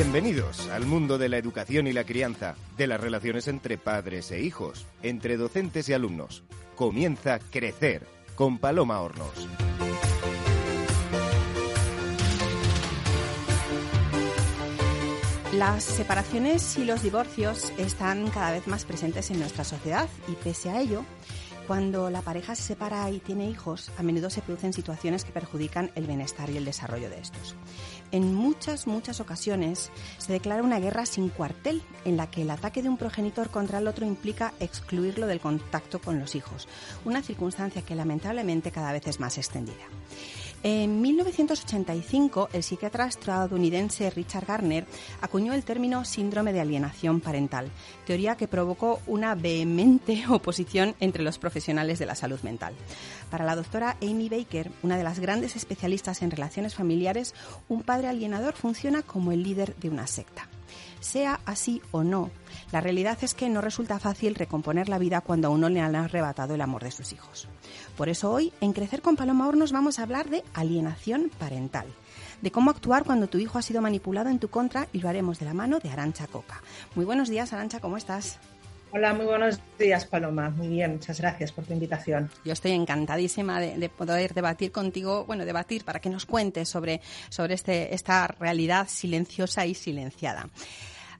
Bienvenidos al mundo de la educación y la crianza, de las relaciones entre padres e hijos, entre docentes y alumnos. Comienza Crecer con Paloma Hornos. Las separaciones y los divorcios están cada vez más presentes en nuestra sociedad y pese a ello, cuando la pareja se separa y tiene hijos, a menudo se producen situaciones que perjudican el bienestar y el desarrollo de estos. En muchas, muchas ocasiones se declara una guerra sin cuartel, en la que el ataque de un progenitor contra el otro implica excluirlo del contacto con los hijos, una circunstancia que lamentablemente cada vez es más extendida. En 1985, el psiquiatra estadounidense Richard Garner acuñó el término síndrome de alienación parental, teoría que provocó una vehemente oposición entre los profesionales de la salud mental. Para la doctora Amy Baker, una de las grandes especialistas en relaciones familiares, un padre alienador funciona como el líder de una secta. Sea así o no, la realidad es que no resulta fácil recomponer la vida cuando a uno le han arrebatado el amor de sus hijos. Por eso hoy, en Crecer con Paloma Hornos, vamos a hablar de alienación parental, de cómo actuar cuando tu hijo ha sido manipulado en tu contra y lo haremos de la mano de Arancha Coca. Muy buenos días, Arancha, ¿cómo estás? Hola, muy buenos días, Paloma. Muy bien, muchas gracias por tu invitación. Yo estoy encantadísima de, poder debatir contigo, bueno, debatir para que nos cuentes sobre, sobre este, esta realidad silenciosa y silenciada.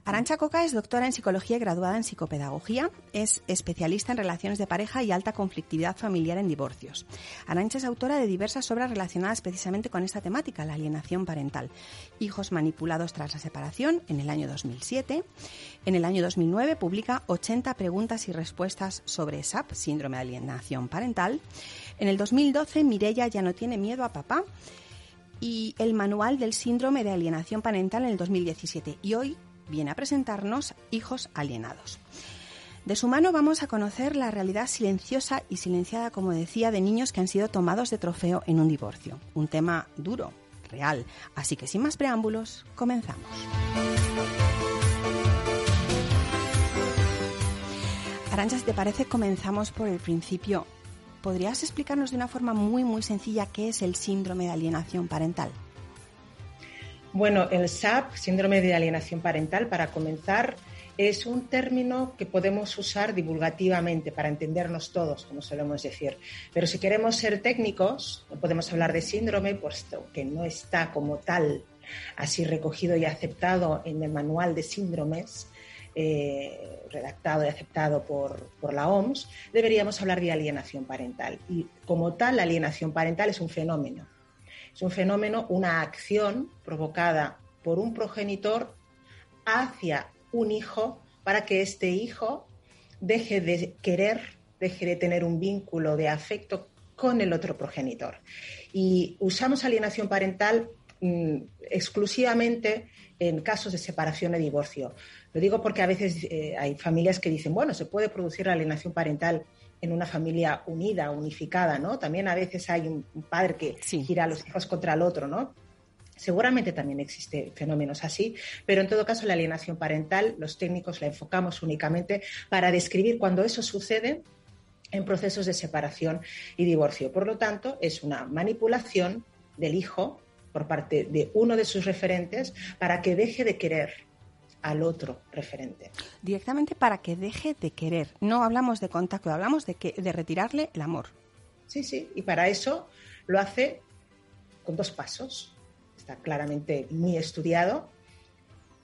Arancha Coca es doctora en psicología y graduada en psicopedagogía. Es especialista en relaciones de pareja y alta conflictividad familiar en divorcios. Arancha es autora de diversas obras relacionadas precisamente con esta temática, la alienación parental. Hijos manipulados tras la separación en el año 2007. En el año 2009 publica 80 preguntas y respuestas sobre SAP, síndrome de alienación parental. En el 2012 Mirella ya no tiene miedo a papá y el manual del síndrome de alienación parental en el 2017. Y hoy viene a presentarnos Hijos Alienados. De su mano vamos a conocer la realidad silenciosa y silenciada, como decía, de niños que han sido tomados de trofeo en un divorcio. Un tema duro, real. Así que sin más preámbulos, comenzamos. Arancha, si te parece, comenzamos por el principio. ¿Podrías explicarnos de una forma muy, muy sencilla qué es el síndrome de alienación parental? Bueno, el SAP, síndrome de alienación parental, para comenzar, es un término que podemos usar divulgativamente para entendernos todos, como solemos decir. Pero si queremos ser técnicos, no podemos hablar de síndrome, puesto que no está como tal así recogido y aceptado en el manual de síndromes, eh, redactado y aceptado por, por, la OMS, deberíamos hablar de alienación parental. Y como tal, la alienación parental es un fenómeno es un fenómeno, una acción provocada por un progenitor hacia un hijo para que este hijo deje de querer, deje de tener un vínculo de afecto con el otro progenitor. Y usamos alienación parental mm, exclusivamente en casos de separación y divorcio. Lo digo porque a veces eh, hay familias que dicen, bueno, se puede producir la alienación parental en una familia unida, unificada, ¿no? También a veces hay un, padre que gira a los hijos contra el otro, ¿no? Seguramente también existen fenómenos así, pero en todo caso la alienación parental, los técnicos la enfocamos únicamente para describir cuando eso sucede en procesos de separación y divorcio. Por lo tanto, es una manipulación del hijo por parte de uno de sus referentes para que deje de querer al otro referente. Directamente para que deje de querer. No hablamos de contacto, hablamos de, que, de retirarle el amor. Sí, sí, y para eso lo hace con dos pasos. Está claramente muy estudiado.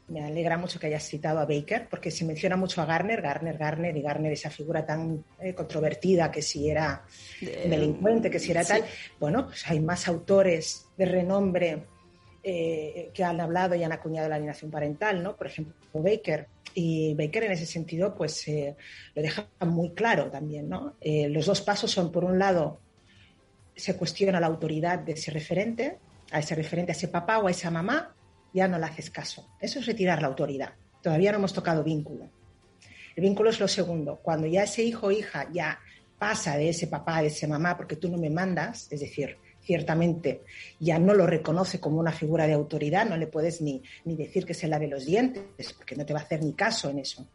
Me alegra mucho que hayas citado a Baker, porque se menciona mucho a Garner, Garner, Garner, y Garner, esa figura tan eh, controvertida, que si era delincuente, que si era tal. Bueno, pues hay más autores de renombre eh, que han hablado y han acuñado la alienación parental, ¿no? Por ejemplo, Baker. Y Baker en ese sentido, pues eh, lo deja muy claro también, ¿no? Eh, los dos pasos son, por un lado, se cuestiona la autoridad de ese referente, a ese referente, a ese papá o a esa mamá, ya no le haces caso. Eso es retirar la autoridad. Todavía no hemos tocado vínculo. El vínculo es lo segundo. Cuando ya ese hijo o hija ya pasa de ese papá, de esa mamá, porque tú no me mandas, es decir, ciertamente ya no lo reconoce como una figura de autoridad, no le puedes ni, ni decir que se lave los dientes, porque no te va a hacer ni caso en eso.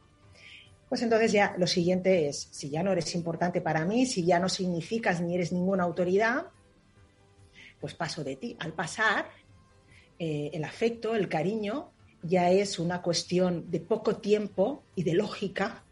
Pues entonces ya lo siguiente es, si ya no eres importante para mí, si ya no significas ni eres ninguna autoridad, pues paso de ti. Al pasar, eh, el afecto, el cariño ya es una cuestión de poco tiempo y de lógica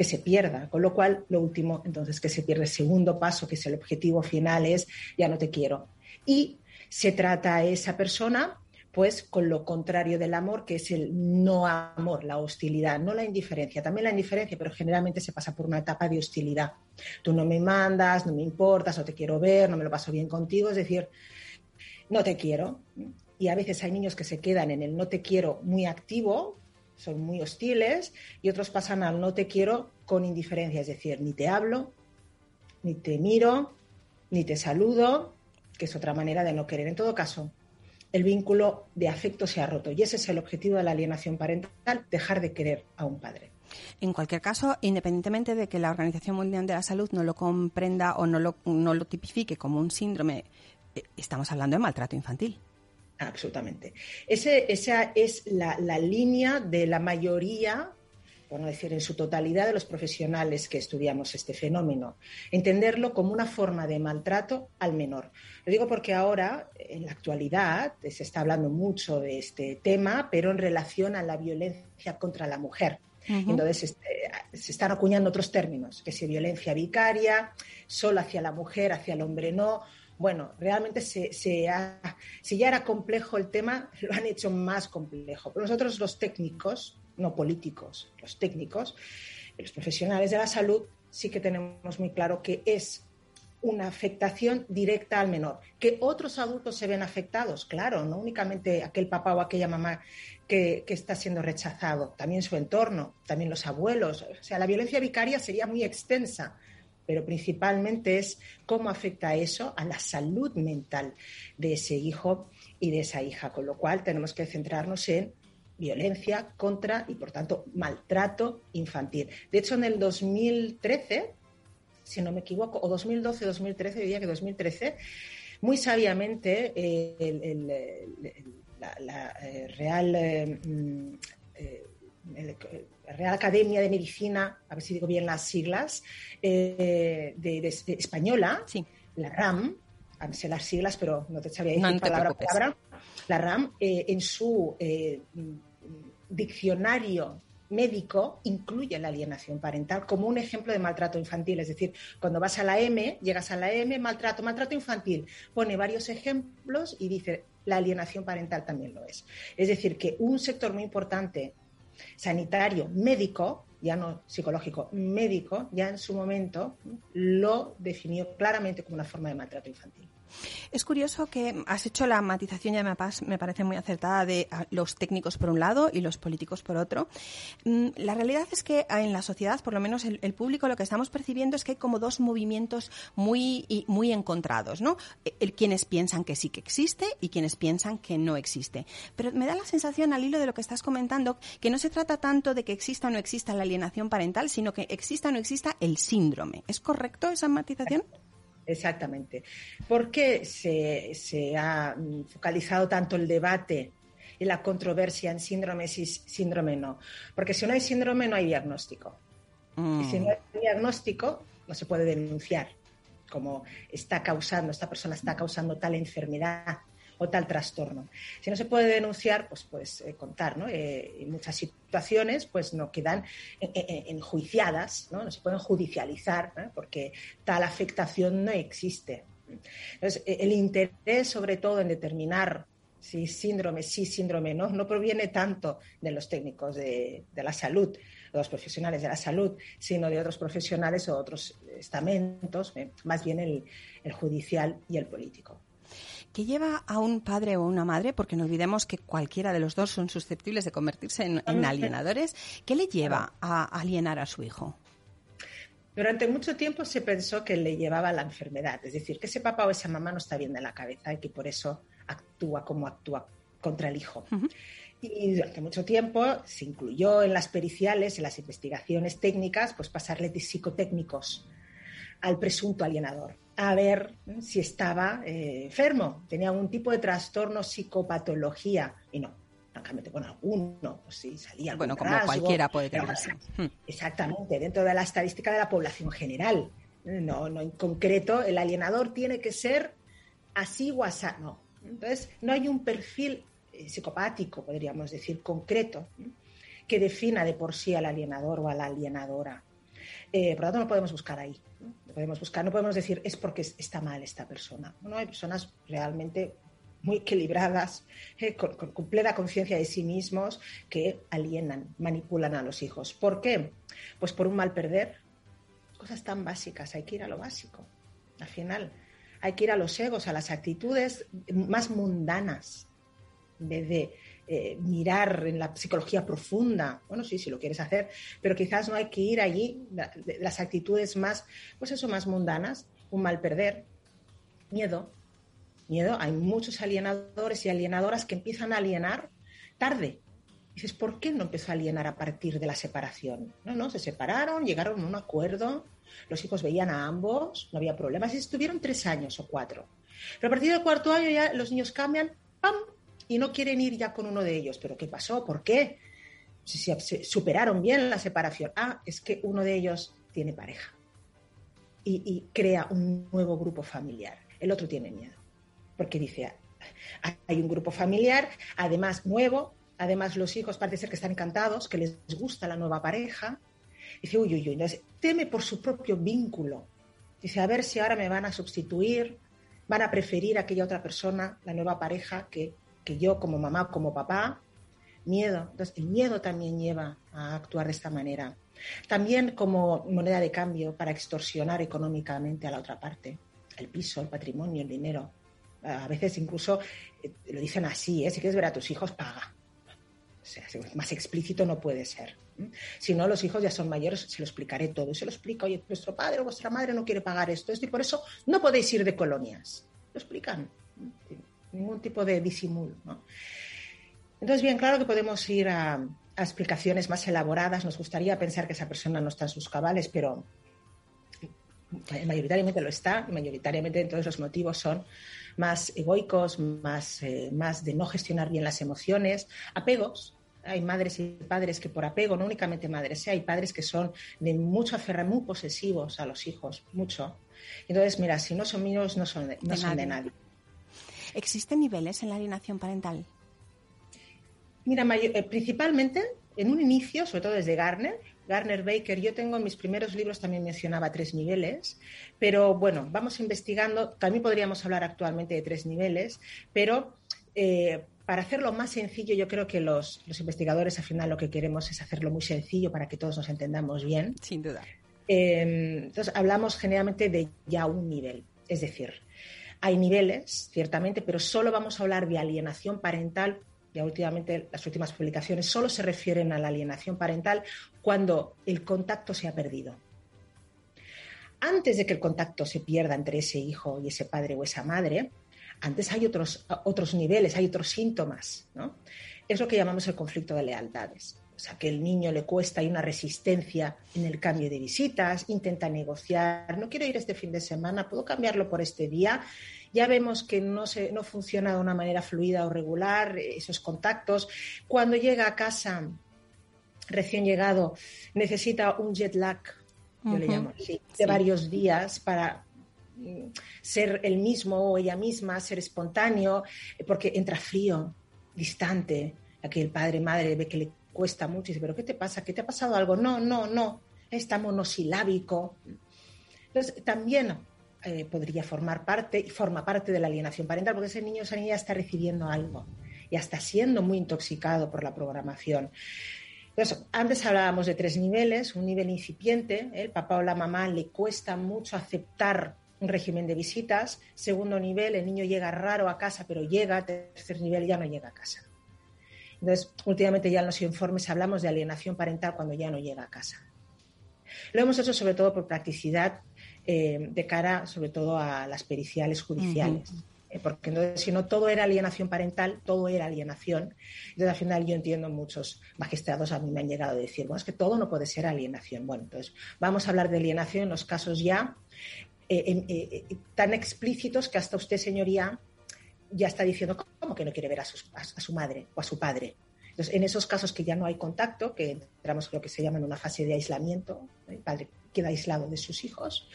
que se pierda. Con lo cual, lo último, entonces, que se pierde el segundo paso, que es el objetivo final, es ya no te quiero. Y se trata a esa persona pues con lo contrario del amor, que es el no amor, la hostilidad, no la indiferencia, también la indiferencia, pero generalmente se pasa por una etapa de hostilidad. Tú no me mandas, no me importas, no te quiero ver, no me lo paso bien contigo, es decir, no te quiero. Y a veces hay niños que se quedan en el no te quiero muy activo, son muy hostiles, y otros pasan al no te quiero con indiferencia, es decir, ni te hablo, ni te miro, ni te saludo, que es otra manera de no querer. En todo caso, el vínculo de afecto se ha roto. Y ese es el objetivo de la alienación parental, dejar de querer a un padre. En cualquier caso, independientemente de que la Organización Mundial de la Salud no lo comprenda o no lo, no lo tipifique como un síndrome, eh, estamos hablando de maltrato infantil. Absolutamente. Ese, esa es la, la línea de la mayoría por no decir en su totalidad, de los profesionales que estudiamos este fenómeno. Entenderlo como una forma de maltrato al menor. Lo digo porque ahora, en la actualidad, se está hablando mucho de este tema, pero en relación a la violencia contra la mujer. Entonces este, se están acuñando otros términos, que si violencia vicaria, solo hacia la mujer, hacia el hombre no. Bueno, realmente se, si ya era complejo el tema, lo han hecho más complejo. Pero nosotros los técnicos, no políticos, los técnicos, los profesionales de la salud, sí que tenemos muy claro que es una afectación directa al menor. Que otros adultos se ven afectados, claro, no únicamente aquel papá o aquella mamá que, que, está siendo rechazado, también su entorno, también los abuelos. O sea, la violencia vicaria sería muy extensa, pero principalmente es cómo afecta eso a la salud mental de ese hijo y de esa hija, con lo cual tenemos que centrarnos en violencia contra y, por tanto, maltrato infantil. De hecho, en el 2013, si no me equivoco, o 2012, 2013, diría que 2013, muy sabiamente eh, la, eh, Real, eh, mm, Real Academia de Medicina, a ver si digo bien las siglas, de, española, la RAM, a ver si las siglas, pero no te sabría decir palabra por palabra, la RAM, en su diccionario médico incluye la alienación parental como un ejemplo de maltrato infantil. Es decir, cuando vas a la M, llegas a la M, maltrato, maltrato infantil, pone varios ejemplos y dice, la alienación parental también lo es. Es decir, que un sector muy importante, sanitario, médico, ya no psicológico, médico, ya en su momento lo definió claramente como una forma de maltrato infantil. Es curioso que has hecho la matización, ya me parece muy acertada, de los técnicos por un lado y los políticos por otro. Mm, la realidad es que en la sociedad, por lo menos el, público, lo que estamos percibiendo es que hay como dos movimientos muy, muy encontrados, ¿no? El, quienes piensan que sí que existe y quienes piensan que no existe. Pero me da la sensación, al hilo de lo que estás comentando, que no se trata tanto de que exista o no exista la alienación parental, sino que exista o no exista el síndrome. ¿Es correcto esa matización? Exactamente. ¿Por qué se, ha mm, focalizado tanto el debate y la controversia en síndrome sí, síndrome no? Porque si no hay síndrome, no hay diagnóstico. Y si no hay mm. diagnóstico, no se puede denunciar como está causando, esta persona está causando tal enfermedad o tal trastorno. Si no se puede denunciar, pues puedes eh, contar, ¿no? Eh, muchas situaciones, pues no quedan enjuiciadas, ¿no? Se pueden judicializar, porque tal afectación no existe. Entonces, el interés, sobre todo, en determinar si síndrome sí, síndrome no, no proviene tanto de los técnicos de, la salud, de los profesionales de la salud, sino de otros profesionales o otros estamentos, ¿eh? más bien el judicial y el político. ¿Qué lleva a un padre o una madre, porque no olvidemos que cualquiera de los dos son susceptibles de convertirse en, alienadores, ¿qué le lleva a alienar a su hijo? Durante mucho tiempo se pensó que le llevaba la enfermedad, es decir, que ese papá o esa mamá no está bien de la cabeza y que por eso actúa como actúa contra el hijo. Y durante mucho tiempo se incluyó en las periciales, en las investigaciones técnicas, pues pasarle de psicotécnicos al presunto alienador a ver si estaba eh, enfermo, tenía algún tipo de trastorno, psicopatología, y no, francamente con alguno, pues sí, salía Bueno, como cualquiera puede tener. Hmm. Exactamente, dentro de la estadística de la población general. No, no en concreto, el alienador tiene que ser así o así, no. Entonces, no hay un perfil psicopático, podríamos decir, concreto, que defina de por sí al alienador o a la alienadora. Eh, por lo tanto, no podemos buscar ahí. Podemos buscar, no podemos decir es porque está mal esta persona. No hay personas realmente muy equilibradas, eh, con, con, con, plena conciencia de sí mismos, que alienan, manipulan a los hijos. ¿Por qué? Pues por un mal perder. Cosas tan básicas, hay que ir a lo básico. Al final, hay que ir a los egos, a las actitudes más mundanas, en vez de eh, mirar en la psicología profunda. Bueno, sí, si lo quieres hacer, pero quizás no hay que ir allí, la, las actitudes más, pues eso, más mundanas, un mal perder, miedo, miedo. Hay muchos alienadores y alienadoras que empiezan a alienar tarde. Dices, ¿por qué no empezó a alienar a partir de la separación? No, no, se separaron, llegaron a un acuerdo, los hijos veían a ambos, no había problemas, y estuvieron tres años o cuatro. Pero a partir del cuarto año ya los niños cambian, ¡pam! Y no quieren ir ya con uno de ellos. ¿Pero qué pasó? ¿Por qué? Si superaron bien la separación. Ah, es que uno de ellos tiene pareja y, y crea un nuevo grupo familiar. El otro tiene miedo porque dice, hay un grupo familiar, además nuevo, además los hijos parece ser que están encantados, que les gusta la nueva pareja. Dice, uy, uy, uy, entonces teme por su propio vínculo. Dice, a ver si ahora me van a sustituir, van a preferir aquella otra persona, la nueva pareja, que, que yo como mamá, como papá. Miedo. Entonces, el miedo también lleva a actuar de esta manera. También como moneda de cambio para extorsionar económicamente a la otra parte. El piso, el patrimonio, el dinero a veces incluso eh, lo dicen así, ¿eh? si quieres ver a tus hijos, paga. O más explícito no puede ser. Si no, los hijos ya son mayores, se lo explicaré todo. Y se lo explica, oye, nuestro padre o vuestra madre no quiere pagar esto, y por eso no podéis ir de colonias. Lo explican. Ningún tipo de disimulo. ¿no? Entonces, bien, claro que podemos ir a, a explicaciones más elaboradas. Nos gustaría pensar que esa persona no está en sus cabales, pero mayoritariamente lo está, y mayoritariamente entonces los motivos son más egoicos, más, eh, más de no gestionar bien las emociones, apegos. Hay madres y padres que por apego, no únicamente madres, ¿eh? hay padres que son de mucho aferrar, muy posesivos a los hijos, mucho. Entonces, mira, si no son míos, no son de, no de, son nadie. de nadie. ¿Existen niveles en la alienación parental? Mira, eh, principalmente en un inicio, sobre todo desde Garner, Garner Baker, yo tengo en mis primeros libros también mencionaba tres niveles, pero bueno, vamos investigando, también podríamos hablar actualmente de tres niveles, pero eh, para hacerlo más sencillo, yo creo que los, los, investigadores al final lo que queremos es hacerlo muy sencillo para que todos nos entendamos bien. Sin duda. Eh, entonces, hablamos generalmente de ya un nivel, es decir, hay niveles, ciertamente, pero solo vamos a hablar de alienación parental ya últimamente las últimas publicaciones solo se refieren a la alienación parental cuando el contacto se ha perdido. Antes de que el contacto se pierda entre ese hijo y ese padre o esa madre, antes hay otros, otros niveles, hay otros síntomas. ¿no? Es lo que llamamos el conflicto de lealtades. O sea, que el niño le cuesta, hay una resistencia en el cambio de visitas, intenta negociar, no quiero ir este fin de semana, puedo cambiarlo por este día ya vemos que no, se, no funciona de una manera fluida o regular esos contactos. Cuando llega a casa, recién llegado, necesita un jet lag, yo uh -huh. le llamo así, de sí. varios días para mm, ser el mismo o ella misma, ser espontáneo, porque entra frío, distante, a que el padre, madre ve que le cuesta mucho y dice, pero ¿qué te pasa? ¿Qué te ha pasado algo? No, no, no, está monosilábico. Entonces, también eh, podría formar parte y forma parte de la alienación parental, porque ese niño o esa niña está recibiendo algo, ya está siendo muy intoxicado por la programación. Entonces, antes hablábamos de tres niveles, un nivel incipiente, ¿eh? el papá o la mamá le cuesta mucho aceptar un régimen de visitas, segundo nivel, el niño llega raro a casa, pero llega, tercer nivel ya no llega a casa. Entonces, últimamente ya en los informes hablamos de alienación parental cuando ya no llega a casa. Lo hemos hecho sobre todo por practicidad eh, de cara sobre todo a las periciales judiciales. Uh -huh. eh, porque entonces, si no todo era alienación parental, todo era alienación. Entonces, al final yo entiendo muchos magistrados a mí me han llegado a decir, bueno, es que todo no puede ser alienación. Bueno, entonces vamos a hablar de alienación en los casos ya eh, eh, tan explícitos que hasta usted, señoría, ya está diciendo cómo que no quiere ver a, sus, a, a su madre o a su padre. Entonces, en esos casos que ya no hay contacto, que entramos en lo que se llama en una fase de aislamiento, el padre queda aislado de sus hijos,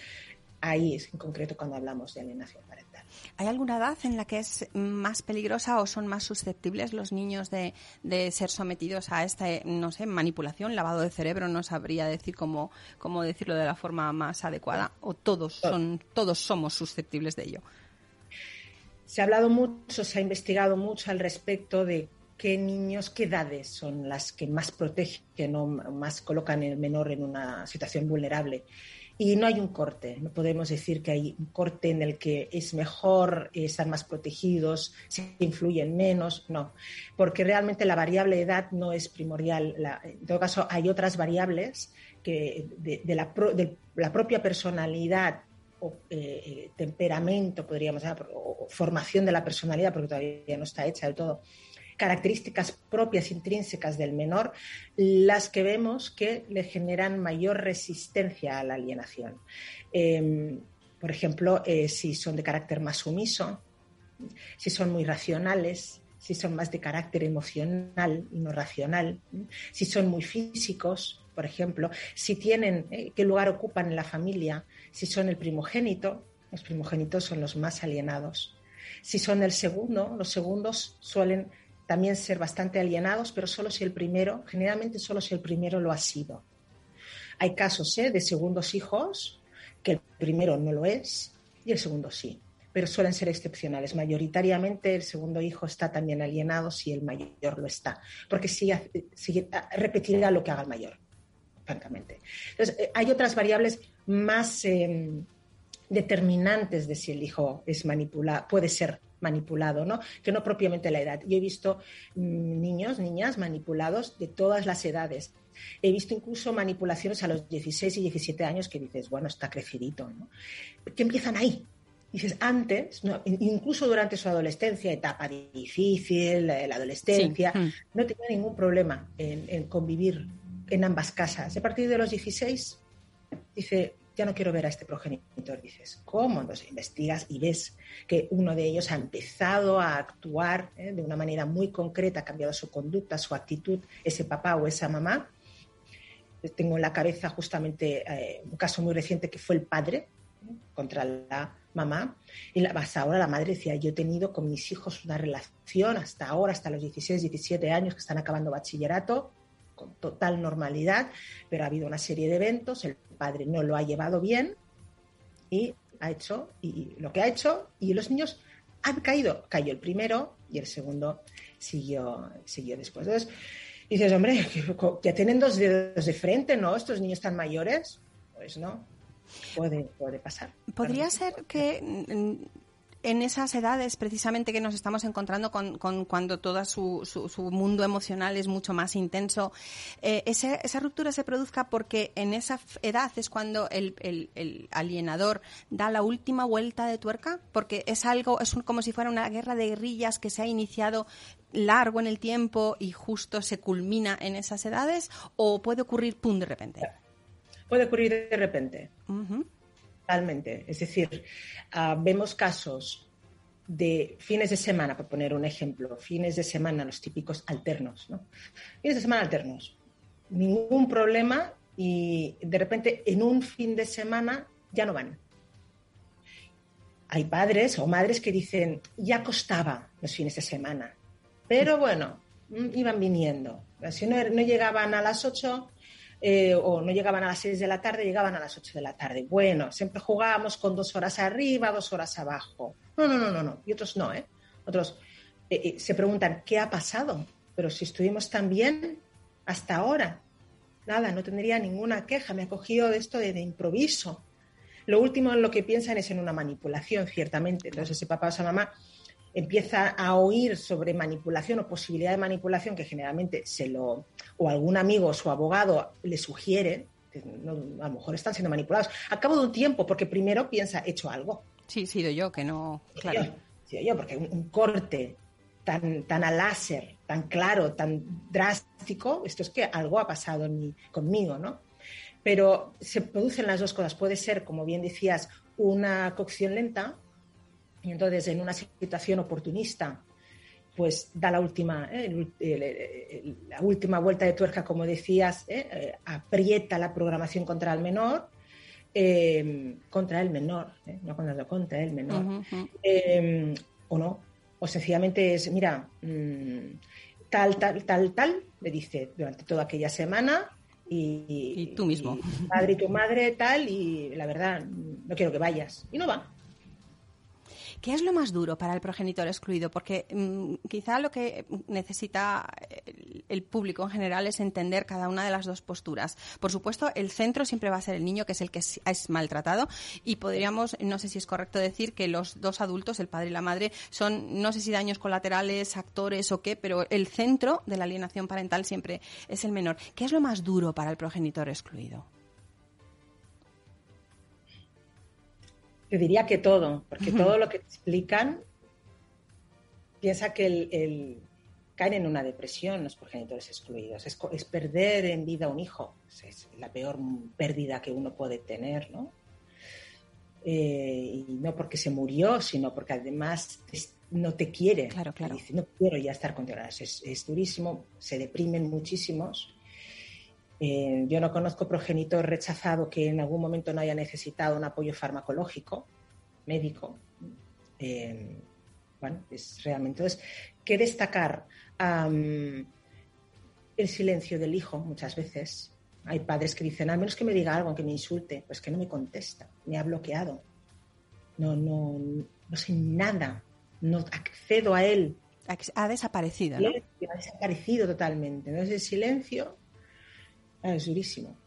ahí es en concreto cuando hablamos de alienación parental. ¿Hay alguna edad en la que es más peligrosa o son más susceptibles los niños de, ser sometidos a esta, no sé, manipulación, lavado de cerebro? No sabría decir cómo, cómo decirlo de la forma más adecuada. ¿O todos, son, todos somos susceptibles de ello? Se ha hablado mucho, se ha investigado mucho al respecto de qué niños, qué edades son las que más protegen o más colocan el menor en una situación vulnerable. Y no hay un corte, no podemos decir que hay un corte en el que es mejor, están más protegidos, se influyen menos, no, porque realmente la variable edad no es primordial. en todo caso, hay otras variables que de la, propia personalidad eh, eh, temperamento, podríamos decir, o formación de la personalidad, porque todavía no está hecha del todo, características propias intrínsecas del menor las que vemos que le generan mayor resistencia a la alienación. Em, por ejemplo, eh, si son de carácter más sumiso, si son muy racionales, si son más de carácter emocional y no racional, si son muy físicos, por ejemplo, si tienen qué lugar ocupan en la familia, si son el primogénito, los primogénitos son los más alienados. Si son el segundo, los segundos suelen también ser bastante alienados, pero solo si el primero, generalmente solo si el primero lo ha sido. Hay casos ¿eh? de segundos hijos que el primero no lo es y el segundo sí, pero suelen ser excepcionales. Mayoritariamente el segundo hijo está también alienado si el mayor lo está, porque sí, repetirá lo que haga el mayor, francamente. Entonces, eh, hay otras variables más em, determinantes de si el hijo es manipulado, puede ser manipulado, ¿no? Que no propiamente la edad. Yo he visto mm, niños, niñas manipulados de todas las edades. He visto incluso manipulaciones a los 16 y 17 años que dices, bueno, está crecidito, ¿no? Que empiezan ahí. Dices, antes, incluso durante su adolescencia, etapa difícil, la, adolescencia, mm. no tenía ningún problema en, en convivir en ambas casas. A partir de los 16, dice, ya no quiero ver a este progenitor. Dices, ¿cómo? Entonces investigas y ves que uno de ellos ha empezado a actuar ¿eh? de una manera muy concreta, ha cambiado su conducta, su actitud, ese papá o esa mamá. Tengo en la cabeza justamente eh, un caso muy reciente que fue el padre ¿eh? contra la mamá. Y la, hasta ahora la madre decía, yo he tenido con mis hijos una relación hasta ahora, hasta los 16, 17 años que están acabando bachillerato, con total normalidad, pero ha habido una serie de eventos, el padre no lo ha llevado bien y ha hecho y lo que ha hecho y los niños han caído. Cayó el primero y el segundo siguió, siguió después. Entonces, dices, hombre, ya tienen dos dedos de frente, ¿no? Estos niños tan mayores. Pues no, puede, puede pasar. ¿Podría ser que en esas edades precisamente que nos estamos encontrando con, cuando todo su, su, mundo emocional es mucho más intenso, eh, esa ruptura se produzca porque en esa edad es cuando el, el, alienador da la última vuelta de tuerca, porque es algo, es como si fuera una guerra de guerrillas que se ha iniciado largo en el tiempo y justo se culmina en esas edades, o puede ocurrir pum de repente. Puede ocurrir de repente. Totalmente. Es decir, ah, vemos casos de fines de semana, por poner un ejemplo, fines de semana, los típicos alternos, ¿no? Fines de semana alternos. Ningún problema y de repente en un fin de semana ya no van. Hay padres o madres que dicen, ya costaba los fines de semana, pero bueno, mm, iban viniendo. Si no, no llegaban a las 8, eh, o no llegaban a las 6 de la tarde, llegaban a las 8 de la tarde. Bueno, siempre jugábamos con dos horas arriba, dos horas abajo. No, no, no, no, no. Y otros no, ¿eh? Otros eh, eh, se preguntan, ¿qué ha pasado? Pero si estuvimos tan bien hasta ahora, nada, no tendría ninguna queja. Me ha cogido esto de, de improviso. Lo último en lo que piensan es en una manipulación, ciertamente. Entonces, ese papá o esa mamá empieza a oír sobre manipulación o posibilidad de manipulación que generalmente se lo o algún amigo o su abogado le sugiere, a lo mejor están siendo manipulados. A cabo de un tiempo, porque primero piensa, he hecho algo. Sí, he sido yo, que no. Claro. Yo, yo porque un, corte tan, tan a láser, tan claro, tan drástico, esto es que algo ha pasado en conmigo, ¿no? Pero se producen las dos cosas. Puede ser, como bien decías, una cocción lenta, y entonces en una situación oportunista, pues da la última, ¿eh? la última vuelta de tuerca, como decías, ¿eh? Eh, aprieta la programación contra el menor em, contra el menor, no contra, contra el menor, em, o no, o sencillamente es, mira, mm, tal, tal, tal, tal, le dice durante toda aquella semana y, tú mismo. tu padre y tu madre tal, y la verdad, no quiero que vayas. Y no va. ¿Qué es lo más duro para el progenitor excluido? Porque mm, quizá lo que necesita el, público en general es entender cada una de las dos posturas. Por supuesto, el centro siempre va a ser el niño, que es el que es, maltratado, y podríamos, no sé si es correcto decir que los dos adultos, el padre y la madre, son, no sé si daños colaterales, actores o qué, pero el centro de la alienación parental siempre es el menor. ¿Qué es lo más duro para el progenitor excluido? Te diría que todo, porque todo lo que te explican piensa que el, caen en una depresión los progenitores excluidos. Es, perder en vida un hijo. Es, la peor pérdida que uno puede tener, ¿no? Eh, y no porque se murió, sino porque además no te quiere. Claro, claro. Dice, no quiero ya estar contigo. Es, es durísimo, se deprimen muchísimos eh, yo no conozco progenitor rechazado que en algún momento no haya necesitado un apoyo farmacológico, médico. Eh, bueno, es realmente. Entonces, ¿qué destacar? el silencio del hijo, muchas veces. Hay padres que dicen, al menos que me diga algo, que me insulte, pues que no me contesta, me ha bloqueado. No, no, no sé nada, no accedo a él. Ha desaparecido, ¿no? Ha desaparecido totalmente. Entonces, el silencio Ah, es durísimo.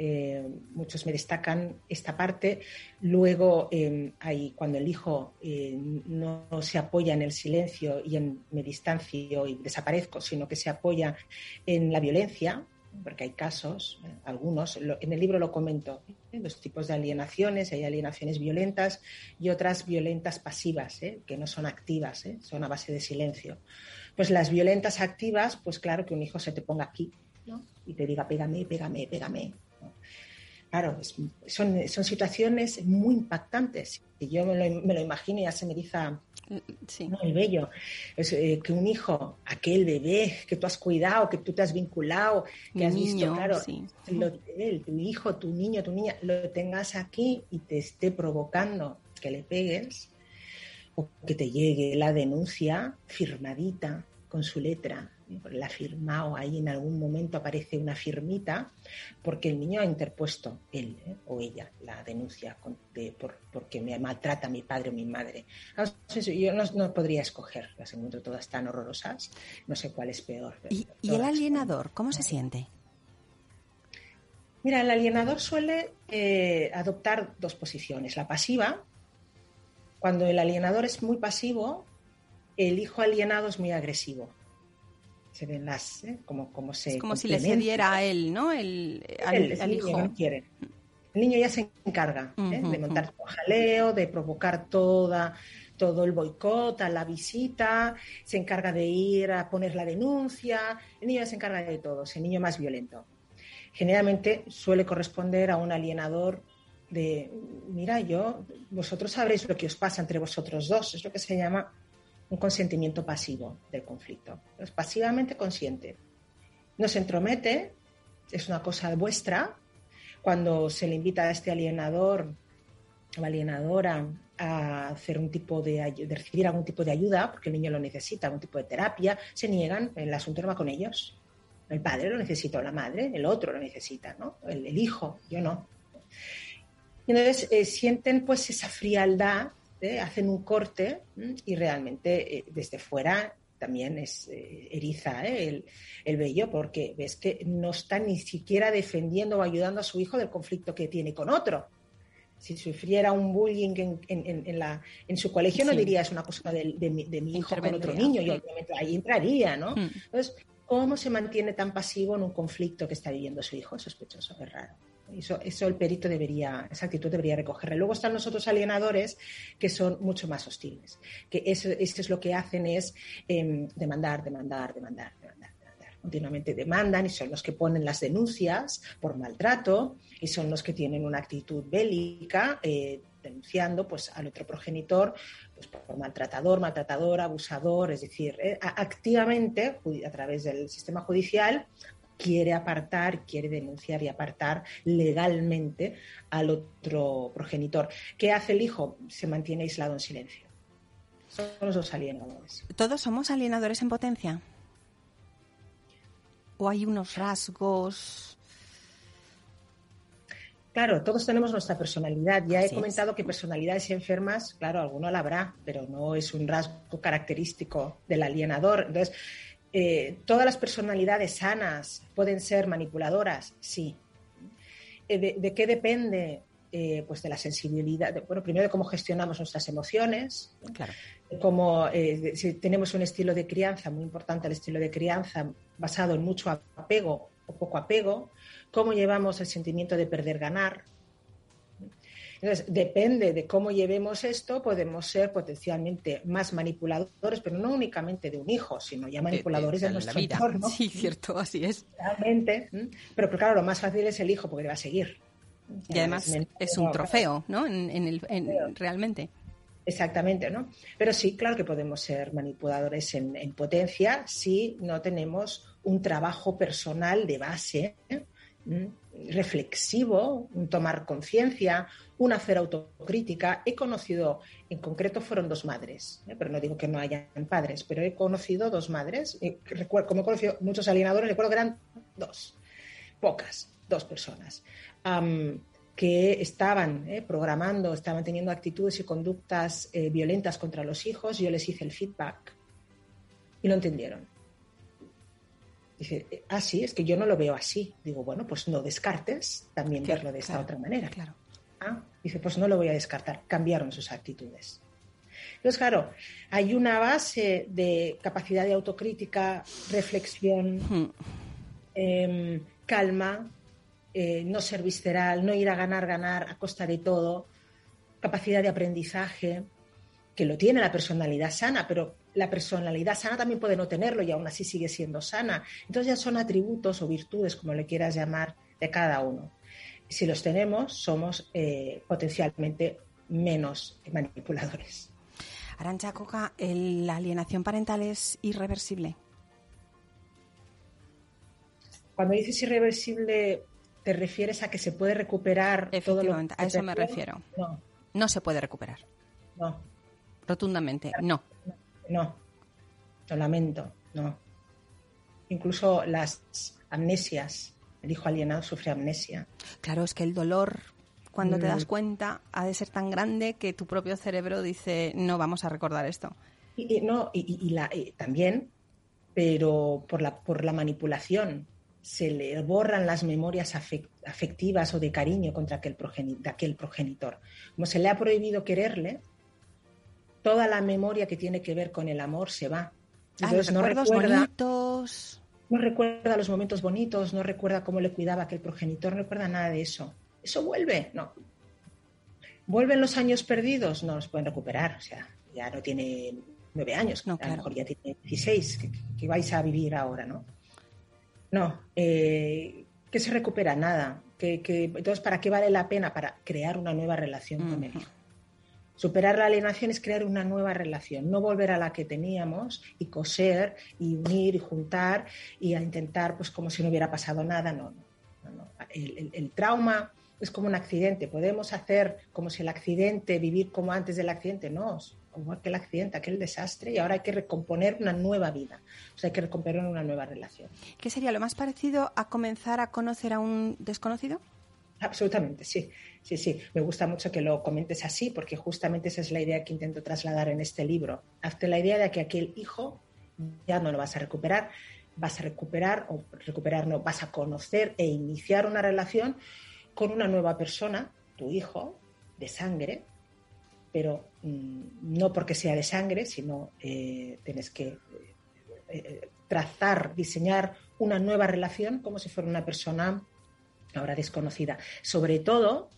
Eh, muchos me destacan esta parte. Luego, eh, cuando el hijo eh, no, se apoya en el silencio y en me distancio y desaparezco, sino que se apoya en la violencia, porque hay casos, algunos, en el libro lo comento, los tipos de alienaciones, hay alienaciones violentas y otras violentas pasivas, que no son activas, son a base de silencio. Pues las violentas activas, pues claro que un hijo se te ponga aquí y te diga, pégame, pégame, pégame. Claro, son, son situaciones muy impactantes. Y yo me lo, me lo imagino y ya se me eriza el vello. Es, eh, que un hijo, aquel bebé que tú has cuidado, que tú te has vinculado, que has visto, claro, tu hijo, tu niño, tu niña, lo tengas aquí y te esté provocando que le pegues o que te llegue la denuncia firmadita con su letra la ha firmado, ahí en algún momento aparece una firmita, porque el niño ha interpuesto, él ¿eh? o ella, la denuncia por, porque me maltrata mi padre o mi madre. Yo no, podría escoger, las encuentro todas tan horrorosas, no sé cuál es peor. ¿Y, el alienador, cómo se siente? Mira, el alienador suele eh, adoptar dos posiciones. La pasiva, cuando el alienador es muy pasivo, el hijo alienado es muy agresivo se ven las, ¿eh? como, como se Es como si le cediera a él, ¿no? El, al, hijo. No quiere. El niño ya se encarga ¿eh? de montar todo jaleo, de provocar toda, todo el boicot a la visita, se encarga de ir a poner la denuncia, el niño ya se encarga de todo, es el niño más violento. Generalmente suele corresponder a un alienador de, mira, yo, vosotros sabréis lo que os pasa entre vosotros dos, es lo que se llama un consentimiento pasivo del conflicto. Es pasivamente consciente. No se entromete, es una cosa vuestra. Cuando se le invita a este alienador o alienadora a hacer un tipo de, recibir algún tipo de ayuda, porque el niño lo necesita, algún tipo de terapia, se niegan, el asunto no va con ellos. El padre lo necesita, o la madre, el otro lo necesita, ¿no? El, hijo, yo no. Y entonces eh, sienten pues esa frialdad ¿eh? hacen un corte y realmente eh, desde fuera también es eh, eriza el, el, vello porque ves que no está ni siquiera defendiendo o ayudando a su hijo del conflicto que tiene con otro. Si sufriera un bullying en, en, la, en su colegio, no diría es una cosa de, de, mi, hijo con otro niño, y obviamente ahí entraría, ¿no? Hmm. Entonces, ¿cómo se mantiene tan pasivo en un conflicto que está viviendo su hijo? Es sospechoso, es raro. Eso, eso el perito debería, esa actitud debería recogerla. Luego están los otros alienadores que son mucho más hostiles, que eso, es lo que hacen es em, demandar, demandar, demandar, demandar, demandar. Continuamente demandan y son los que ponen las denuncias por maltrato y son los que tienen una actitud bélica. Eh, denunciando pues al otro progenitor pues, por maltratador, maltratador, abusador, es decir, eh, activamente a través del sistema judicial quiere apartar, quiere denunciar y apartar legalmente al otro progenitor. ¿Qué hace el hijo? Se mantiene aislado en silencio. Son los alienadores. ¿Todos somos alienadores en potencia? ¿O hay unos rasgos? Claro, todos tenemos nuestra personalidad. Ya he comentado que personalidades enfermas, claro, alguno la habrá, pero no es un rasgo característico del alienador. Entonces, eh, ¿todas las personalidades sanas pueden ser manipuladoras? Sí. Eh, ¿De, qué depende? Eh, pues de la sensibilidad, bueno, primero de cómo gestionamos nuestras emociones, claro. como si tenemos un estilo de crianza, muy importante el estilo de crianza, basado en mucho apego o poco apego, cómo llevamos el sentimiento de perder-ganar, entonces, depende de cómo llevemos esto, podemos ser potencialmente más manipuladores, pero no únicamente de un hijo, sino ya manipuladores de, nuestra vida. entorno. Sí, cierto, así es. Realmente. Pero, claro, lo más fácil es el hijo, porque le va a seguir. Y además es, un trofeo, ¿no? En, el, realmente. Exactamente, ¿no? Pero sí, claro que podemos ser manipuladores en, en potencia si no tenemos un trabajo personal de base reflexivo, tomar conciencia, un hacer autocrítica. He conocido, en concreto fueron dos madres, ¿eh? pero no digo que no hayan padres, pero he conocido dos madres, recuerdo, como he conocido muchos alienadores, recuerdo que eran dos, pocas, dos personas, que estaban ¿eh? programando, estaban teniendo actitudes y conductas eh, violentas contra los hijos, yo les hice el feedback y lo entendieron Dice, ah, sí, es que yo no lo veo así. Digo, bueno, pues no descartes también verlo de esta otra manera. Claro. Ah, dice, pues no lo voy a descartar. Cambiaron sus actitudes. Entonces, claro, hay una base de capacidad de autocrítica, reflexión, hmm. em, calma, eh, no ser visceral, no ir a ganar, ganar a costa de todo, capacidad de aprendizaje, que lo tiene la personalidad sana, pero la personalidad sana también puede no tenerlo y aún así sigue siendo sana. Entonces ya son atributos o virtudes, como le quieras llamar, de cada uno. Si los tenemos, somos eh, potencialmente menos manipuladores. Arancha Coca, ¿la alienación parental es irreversible? Cuando dices irreversible, ¿te refieres a que se puede recuperar todo lo a eso me refiero. No. No se puede recuperar. No. Rotundamente, no. No, lo lamento, no. Incluso las amnesias, el hijo alienado sufre amnesia. Claro, es que el dolor, cuando te das mm. cuenta, ha de ser tan grande que tu propio cerebro dice, no vamos a recordar esto. Y, no, y, la, también, pero por la, por la manipulación, se le borran las memorias afectivas o de cariño contra aquel de aquel progenitor. Como se le ha prohibido quererle, toda la memoria que tiene que ver con el amor se va. Ah, no recuerda, bonitos. No recuerda los momentos bonitos, no recuerda cómo le cuidaba aquel progenitor, no recuerda nada de eso. ¿Eso vuelve? No. ¿Vuelven los años perdidos? No los pueden recuperar. O sea, ya no tiene nueve años, a lo mejor ya tiene 16, que, vais a vivir ahora, ¿no? No, eh, que se recupera nada. Que, entonces, ¿para qué vale la pena? Para crear una nueva relación con él. Superar la alienación es crear una nueva relación, no volver a la que teníamos y coser y unir y juntar y a intentar, pues como si no hubiera pasado nada. No, no, El, trauma es como un accidente. Podemos hacer como si el accidente, vivir como antes del accidente, no, como aquel accidente, aquel desastre y ahora hay que recomponer una nueva vida. O sea, hay que recomponer una nueva relación. ¿Qué sería lo más parecido a comenzar a conocer a un desconocido? Absolutamente, sí. Sí, sí. Me gusta mucho que lo comentes así, porque justamente esa es la idea que intento trasladar en este libro. Hazte la idea de que aquel hijo ya no lo vas a recuperar, vas a recuperar, o recuperar no, vas a conocer e iniciar una relación con una nueva persona, tu hijo, de sangre, pero mm, no porque sea de sangre, sino eh, tienes que eh, eh, trazar, diseñar una nueva relación como si fuera una persona ahora desconocida. Sobre todo,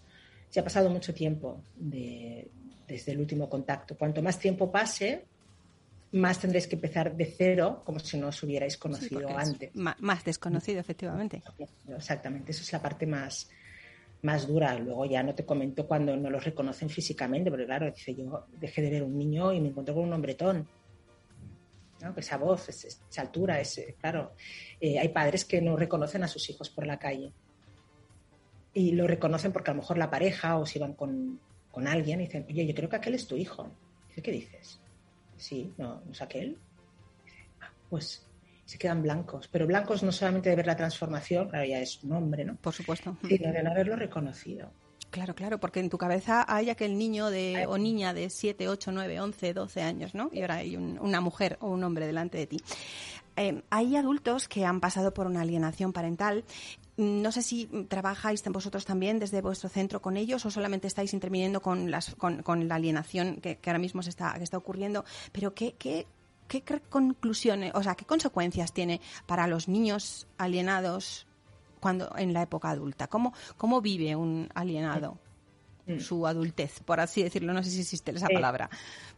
se ha pasado mucho tiempo desde el último contacto. Cuanto más tiempo pase, más tendréis que empezar de cero, como si no os hubierais conocido antes. Más desconocido, efectivamente. Exactamente, eso es la parte más, más dura. Luego ya no te comento cuando no los reconocen físicamente, porque claro, dice yo dejé de ver un niño y me encontré con un hombretón. esa voz, esa altura, ese, claro, eh, hay padres que no reconocen a sus hijos por la calle y lo reconocen porque a lo mejor la pareja o si van con, alguien y dicen, oye, yo creo que aquel es tu hijo. Dice, ¿qué dices? Sí, no, no es aquel. Ah, pues se quedan blancos, pero blancos no solamente de ver la transformación, claro, ya es un hombre, ¿no? Por supuesto. Sino de no haberlo reconocido. Claro, claro, porque en tu cabeza hay aquel niño de, o niña de 7, 8, 9, 11, 12 años, ¿no? Y ahora hay una mujer o un hombre delante de ti. Eh, hay adultos que han pasado por una alienación parental. No sé si trabajáis vosotros también desde vuestro centro con ellos o solamente estáis interviniendo con, las, con, la alienación que, ahora mismo se está, que está ocurriendo, pero ¿qué, qué, qué conclusiones, o sea, qué consecuencias tiene para los niños alienados cuando en la época adulta? ¿Cómo, cómo vive un alienado mm. su adultez, por así decirlo? No sé si existe esa palabra.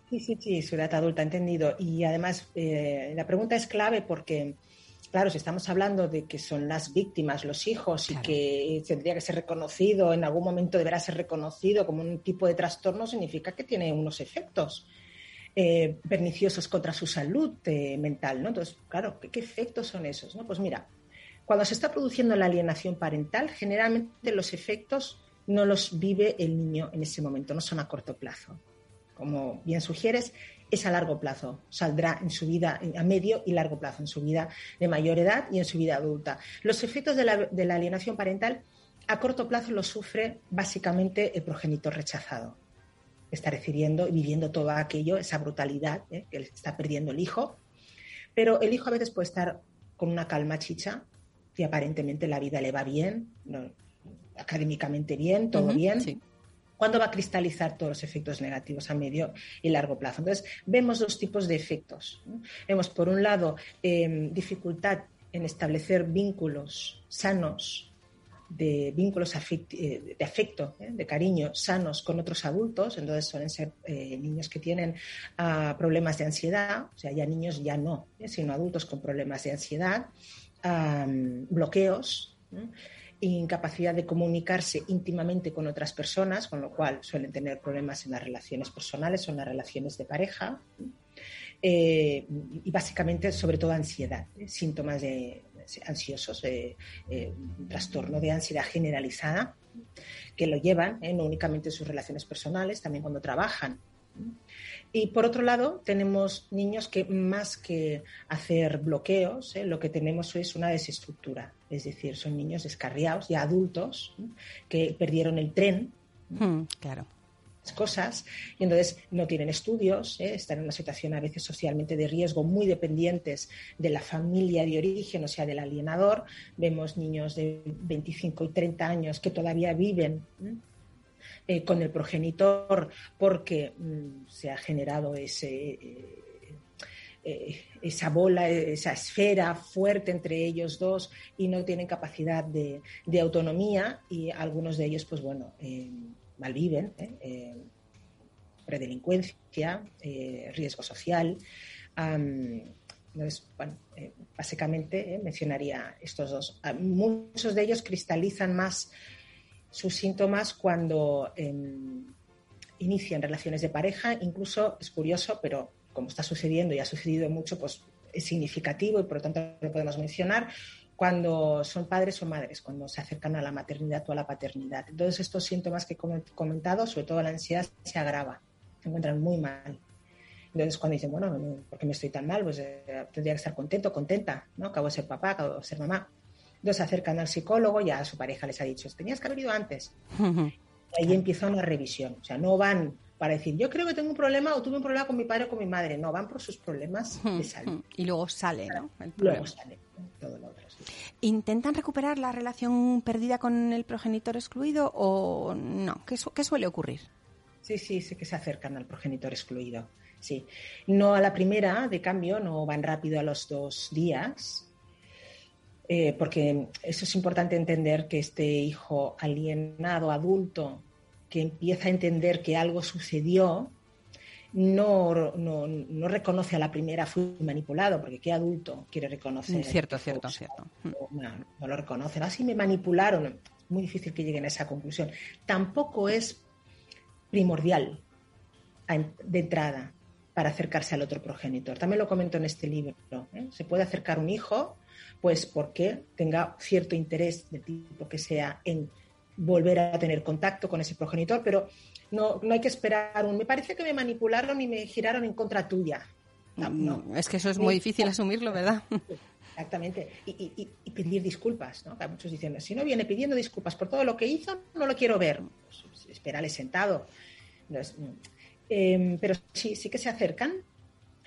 Sí, sí, sí, su edad adulta, entendido. Y además, eh, la pregunta es clave porque, claro, si estamos hablando de que son las víctimas, los hijos, y que tendría que ser reconocido, en algún momento deberá ser reconocido como un tipo de trastorno, significa que tiene unos efectos. Eh, perniciosos contra su salud eh, mental, ¿no? Entonces, claro, ¿qué, ¿qué, efectos son esos? ¿no? Pues mira, cuando se está produciendo la alienación parental, generalmente los efectos no los vive el niño en ese momento, no son a corto plazo. Como bien sugieres, es a largo plazo. Saldrá en su vida a medio y largo plazo, en su vida de mayor edad y en su vida adulta. Los efectos de la, alienación parental a corto plazo los sufre básicamente el progenitor rechazado. Está recibiendo y viviendo todo aquello, esa brutalidad ¿eh? que está perdiendo el hijo. Pero el hijo a veces puede estar con una calma chicha, y aparentemente la vida le va bien, académicamente bien, todo bien. ¿Cuándo va a cristalizar todos los efectos negativos a medio y largo plazo? Entonces, vemos dos tipos de efectos. Vemos, por un lado, em, dificultad en establecer vínculos sanos, de vínculos eh, de afecto, ¿eh? de cariño, sanos con otros adultos. Entonces, suelen ser eh, niños que tienen ah, problemas de ansiedad, o sea, ya niños ya no, sino adultos con problemas de ansiedad bloqueos, incapacidad de comunicarse íntimamente con otras personas, con lo cual suelen tener problemas en las relaciones personales o en las relaciones de pareja. Eh, y básicamente, sobre todo, ansiedad, ¿eh? síntomas de, ansiosos, eh, trastorno de ansiedad generalizada, que lo llevan no únicamente en sus relaciones personales, también cuando trabajan y por otro lado, tenemos niños que más que hacer bloqueos, ¿eh? lo que tenemos es una desestructura. Es decir, son niños descarriados, ya adultos, que perdieron el tren. Hmm, claro cosas y entonces no tienen estudios, ¿eh? están en una situación a veces socialmente de riesgo, muy dependientes de la familia de origen, o sea, del alienador. Vemos niños de 25 y 30 años que todavía viven eh, con el progenitor porque mm, se ha generado ese, eh, eh, esa bola, esa esfera fuerte entre ellos dos y no tienen capacidad de, autonomía y algunos de ellos, pues bueno, malviven, predelincuencia, riesgo social. entonces, básicamente mencionaría estos dos. Muchos de ellos cristalizan más sus síntomas cuando em, inician relaciones de pareja. Incluso es curioso, pero como está sucediendo y ha sucedido mucho, pues es significativo y por lo tanto lo podemos mencionar cuando son padres o madres, cuando se acercan a la maternidad o a la paternidad. Entonces estos síntomas que he comentado, sobre todo la ansiedad, se agrava, se encuentran muy mal. Entonces, cuando dicen, bueno, ¿por qué me estoy tan mal? Pues eh, tendría que estar contento, contenta, ¿no? Acabo de ser papá, acabo de ser mamá. Entonces se acercan al psicólogo, ya a su pareja les ha dicho, tenías que haber ido antes. y ahí empieza una revisión. O sea, no van para decir, yo creo que tengo un problema o tuve un problema con mi padre o con mi madre. No, van por sus problemas de salud. Y luego sale, ¿no? luego sale todo lo otro. ¿Intentan recuperar la relación perdida con el progenitor excluido o no? ¿Qué, ¿Qué, suele ocurrir? Sí, sí, sí que se acercan al progenitor excluido. Sí. No a la primera, de cambio, no van rápido a los dos días, eh, porque eso es importante entender que este hijo alienado, adulto, que empieza a entender que algo sucedió, no, no, reconoce a la primera fui manipulado, porque qué adulto quiere reconocer. Mm, cierto, cierto, cierto. No, no, lo reconocen. Así me manipularon. Muy difícil que lleguen a esa conclusión. Tampoco es primordial de entrada para acercarse al otro progenitor. También lo comento en este libro. ¿eh? Se puede acercar un hijo, pues porque tenga cierto interés de tipo que sea en volver a tener contacto con ese progenitor, pero no, no hay que esperar un, me parece que me manipularon y me giraron en contra tuya. No, Es que eso es muy difícil asumirlo, ¿verdad? Exactamente. Y, pedir disculpas, ¿no? muchos dicen, si no viene pidiendo disculpas por todo lo que hizo, no lo quiero ver. Pues, espérale sentado. Em, pero sí, sí que se acercan,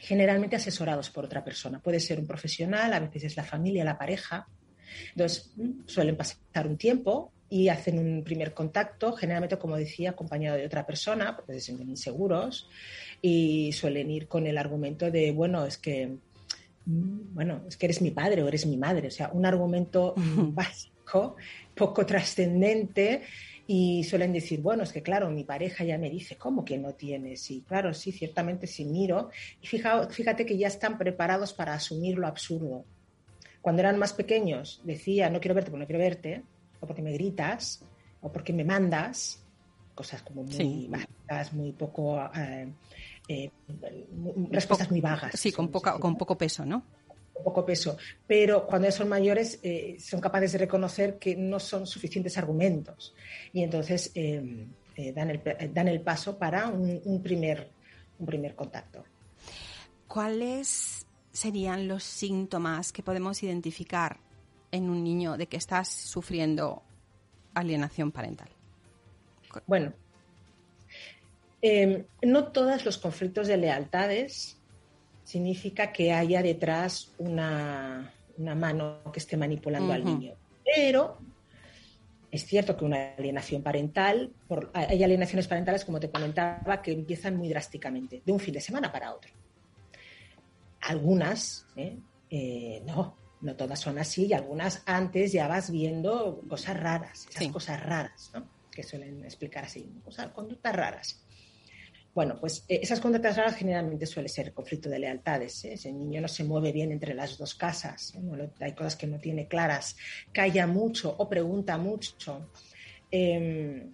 generalmente asesorados por otra persona. Puede ser un profesional, a veces es la familia, la pareja. Entonces, mm, suelen pasar un tiempo y hacen un primer contacto, generalmente, como decía, acompañado de otra persona, porque se sienten inseguros, y suelen ir con el argumento de, bueno, es que, mm, bueno, es que eres mi padre o eres mi madre, o sea, un argumento básico, poco trascendente, y suelen decir, bueno, es que claro, mi pareja ya me dice, ¿cómo que no tienes? Y claro, sí, ciertamente sí miro. Y fíjate que ya están preparados para asumir lo absurdo. Cuando eran más pequeños, decía, no quiero verte porque no quiero verte, o porque me gritas, o porque me mandas, cosas como muy básicas, muy poco... Eh, eh, respuestas muy vagas. Sí, con, poca, con poco peso, ¿no? Poco peso, pero cuando son mayores eh, son capaces de reconocer que no son suficientes argumentos y entonces eh, eh, dan, el, dan, el, paso para un, primer, un primer contacto. ¿Cuáles serían los síntomas que podemos identificar en un niño de que estás sufriendo alienación parental? Bueno, no todos los conflictos de lealtades significa que haya detrás una, mano que esté manipulando al niño. Pero es cierto que una alienación parental, hay alienaciones parentales, como te comentaba, que empiezan muy drásticamente, de un fin de semana para otro. Algunas, ¿eh? Eh, no, no todas son así, y algunas antes ya vas viendo cosas raras, esas cosas raras, ¿no? que suelen explicar así, cosas, conductas raras. Bueno, pues eh, esas conductas raras generalmente suele ser conflicto de lealtades. ¿eh? Ese niño no se mueve bien entre las dos casas, ¿eh? hay cosas que no tiene claras, calla mucho o pregunta mucho. Em,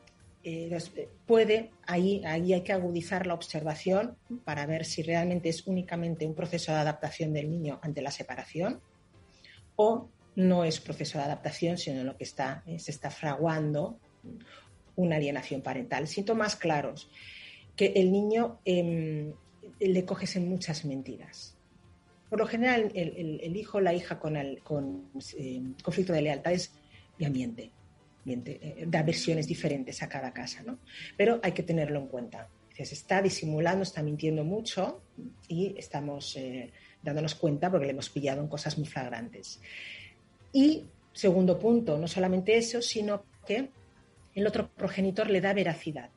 puede, ahí, ahí hay que agudizar la observación para ver si realmente es únicamente un proceso de adaptación del niño ante la separación o no es proceso de adaptación, sino lo que está, se está fraguando una alienación parental. Síntomas claros que el niño em, le coges en muchas mentiras. Por lo general, el, hijo o la hija con, el, em, conflicto de lealtades ya miente, miente eh, da versiones diferentes a cada casa, ¿no? Pero hay que tenerlo en cuenta. Se está disimulando, está mintiendo mucho y estamos eh, dándonos cuenta porque le hemos pillado en cosas muy flagrantes. Y segundo punto, no solamente eso, sino que el otro progenitor le da veracidad.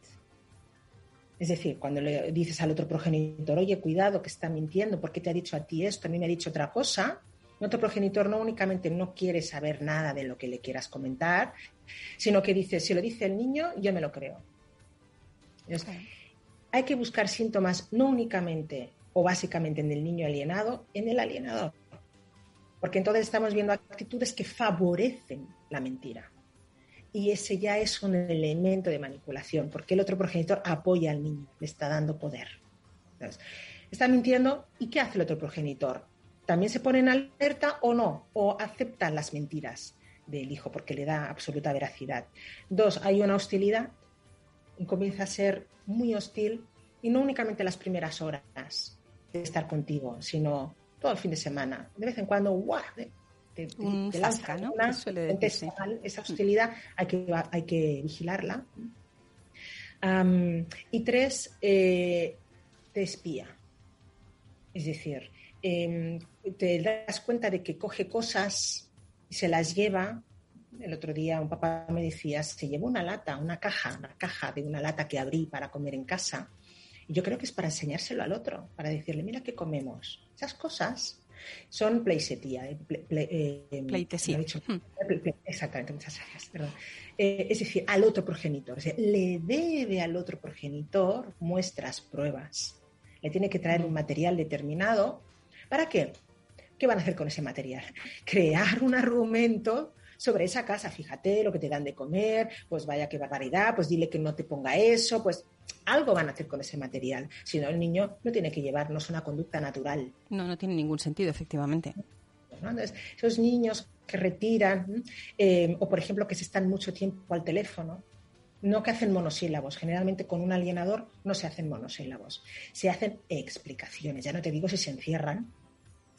Es decir, cuando le dices al otro progenitor, oye, cuidado, que está mintiendo, ¿por qué te ha dicho a ti esto? A mí me ha dicho otra cosa. El otro progenitor no únicamente no quiere saber nada de lo que le quieras comentar, sino que dice, si lo dice el niño, yo me lo creo. Hay que buscar síntomas no únicamente o básicamente en el niño alienado, en el alienador. Porque entonces estamos viendo actitudes que favorecen la mentira y ese ya es un elemento de manipulación, porque el otro progenitor apoya al niño, le está dando poder. está mintiendo y ¿qué hace el otro progenitor? ¿También se pone en alerta o no? ¿O aceptan las mentiras del hijo porque le da absoluta veracidad? Dos, hay una hostilidad comienza a ser muy hostil y no únicamente las primeras horas de estar contigo, sino todo el fin de semana. De vez en cuando, ¡guau! Un fasca, ¿no? esa hostilidad hay que, hay que vigilarla. y tres, eh, te espía. Es decir, em, te das cuenta de que coge cosas y se las lleva. El otro día un papá me decía, se llevó una lata, una caja, una caja de una lata que abrí para comer en casa. Y yo creo que es para enseñárselo al otro, para decirle, mira qué comemos. Esas cosas son pleisetía. Eh, eh, Pleitesía. Hmm. exactamente, muchas gracias. Eh, es decir, al otro progenitor. le debe al otro progenitor muestras, pruebas. Le tiene que traer un material determinado. ¿Para qué? ¿Qué van a hacer con ese material? Crear un argumento sobre esa casa. Fíjate lo que te dan de comer, pues vaya qué barbaridad, pues dile que no te ponga eso, pues algo van a hacer con ese material. Si no, el niño no tiene que llevarnos una conducta natural. No, no tiene ningún sentido, efectivamente. esos niños que retiran, eh, o por ejemplo que se están mucho tiempo al teléfono, no que hacen monosílabos. Generalmente con un alienador no se hacen monosílabos, se hacen explicaciones. Ya no te digo si se encierran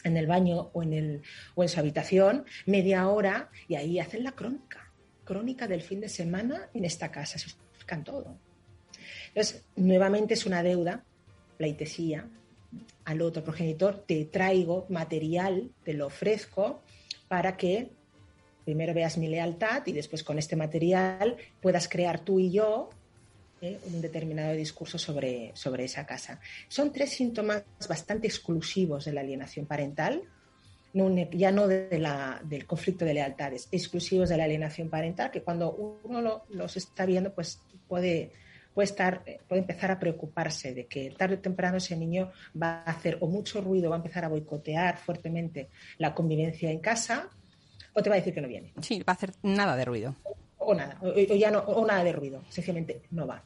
en el baño o en, el, o en su habitación media hora y ahí hacen la crónica, crónica del fin de semana en esta casa, se explican todo. Entonces, nuevamente es una deuda, pleitesía, al otro progenitor, te traigo material, te lo ofrezco para que primero veas mi lealtad y después con este material puedas crear tú y yo ¿eh? un determinado discurso sobre, sobre esa casa. Son tres síntomas bastante exclusivos de la alienación parental, ya no de la, del conflicto de lealtades, exclusivos de la alienación parental, que cuando uno los está viendo, pues puede, puede, estar, puede empezar a preocuparse de que tarde o temprano ese niño va a hacer o mucho ruido, va a empezar a boicotear fuertemente la convivencia en casa, o te va a decir que no viene. Sí, va a hacer nada de ruido. O nada, o, ya no, o nada de ruido, sencillamente no va.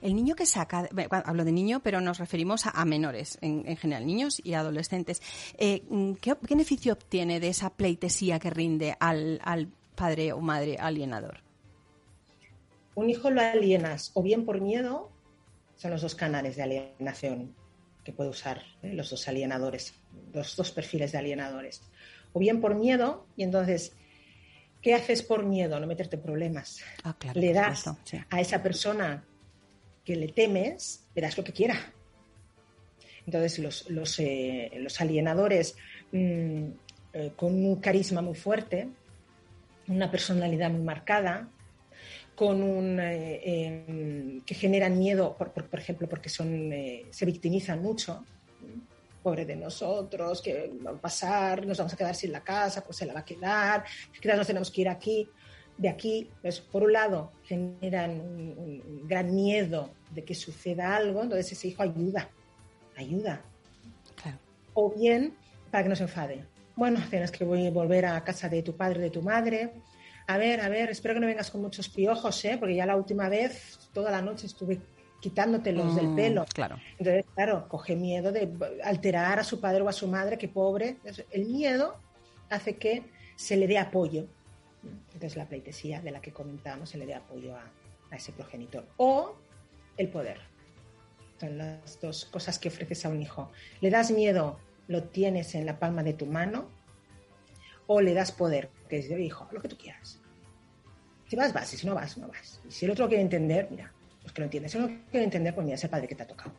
El niño que saca, hablo de niño, pero nos referimos a, menores en, general, niños y adolescentes. Eh, ¿qué, beneficio obtiene de esa pleitesía que rinde al, padre o madre alienador? Un hijo lo alienas o bien por miedo, son los dos canales de alienación que puede usar ¿eh? los dos alienadores, los dos perfiles de alienadores o bien por miedo, y entonces, ¿qué haces por miedo? No meterte en problemas. Ah, le das a esa persona que le temes, le das lo que quiera. Entonces, los, los, eh, alienadores mm, eh, con un carisma muy fuerte, una personalidad muy marcada, con un eh, em, que generan miedo, por, por, ejemplo, porque son, se victimizan mucho, pobre de nosotros, que va a pasar, nos vamos a quedar sin la casa, pues se la va a quedar, quizás nos tenemos que ir aquí, de aquí, pues por un lado generan un, gran miedo de que suceda algo, entonces ese hijo ayuda, ayuda. O bien para que no se enfade. Bueno, tienes que voy a volver a casa de tu padre, de tu madre. A ver, a ver, espero que no vengas con muchos piojos, ¿eh? porque ya la última vez, toda la noche estuve quitándotelos del mm, pelo. Claro. Entonces, claro, coge miedo de alterar a su padre o a su madre, que pobre. El miedo hace que se le dé apoyo. Entonces, la pleitesía de la que comentábamos se le dé apoyo a, ese progenitor. O el poder. Son las dos cosas que ofreces a un hijo. Le das miedo, lo tienes en la palma de tu mano, o le das poder, que es de hijo, lo que tú quieras. Si vas, vas, y si no vas, no vas. Y si el otro quiere entender, mira, pues que lo entiendes. Si no quiero entender, pues mira, es el padre que te ha tocado.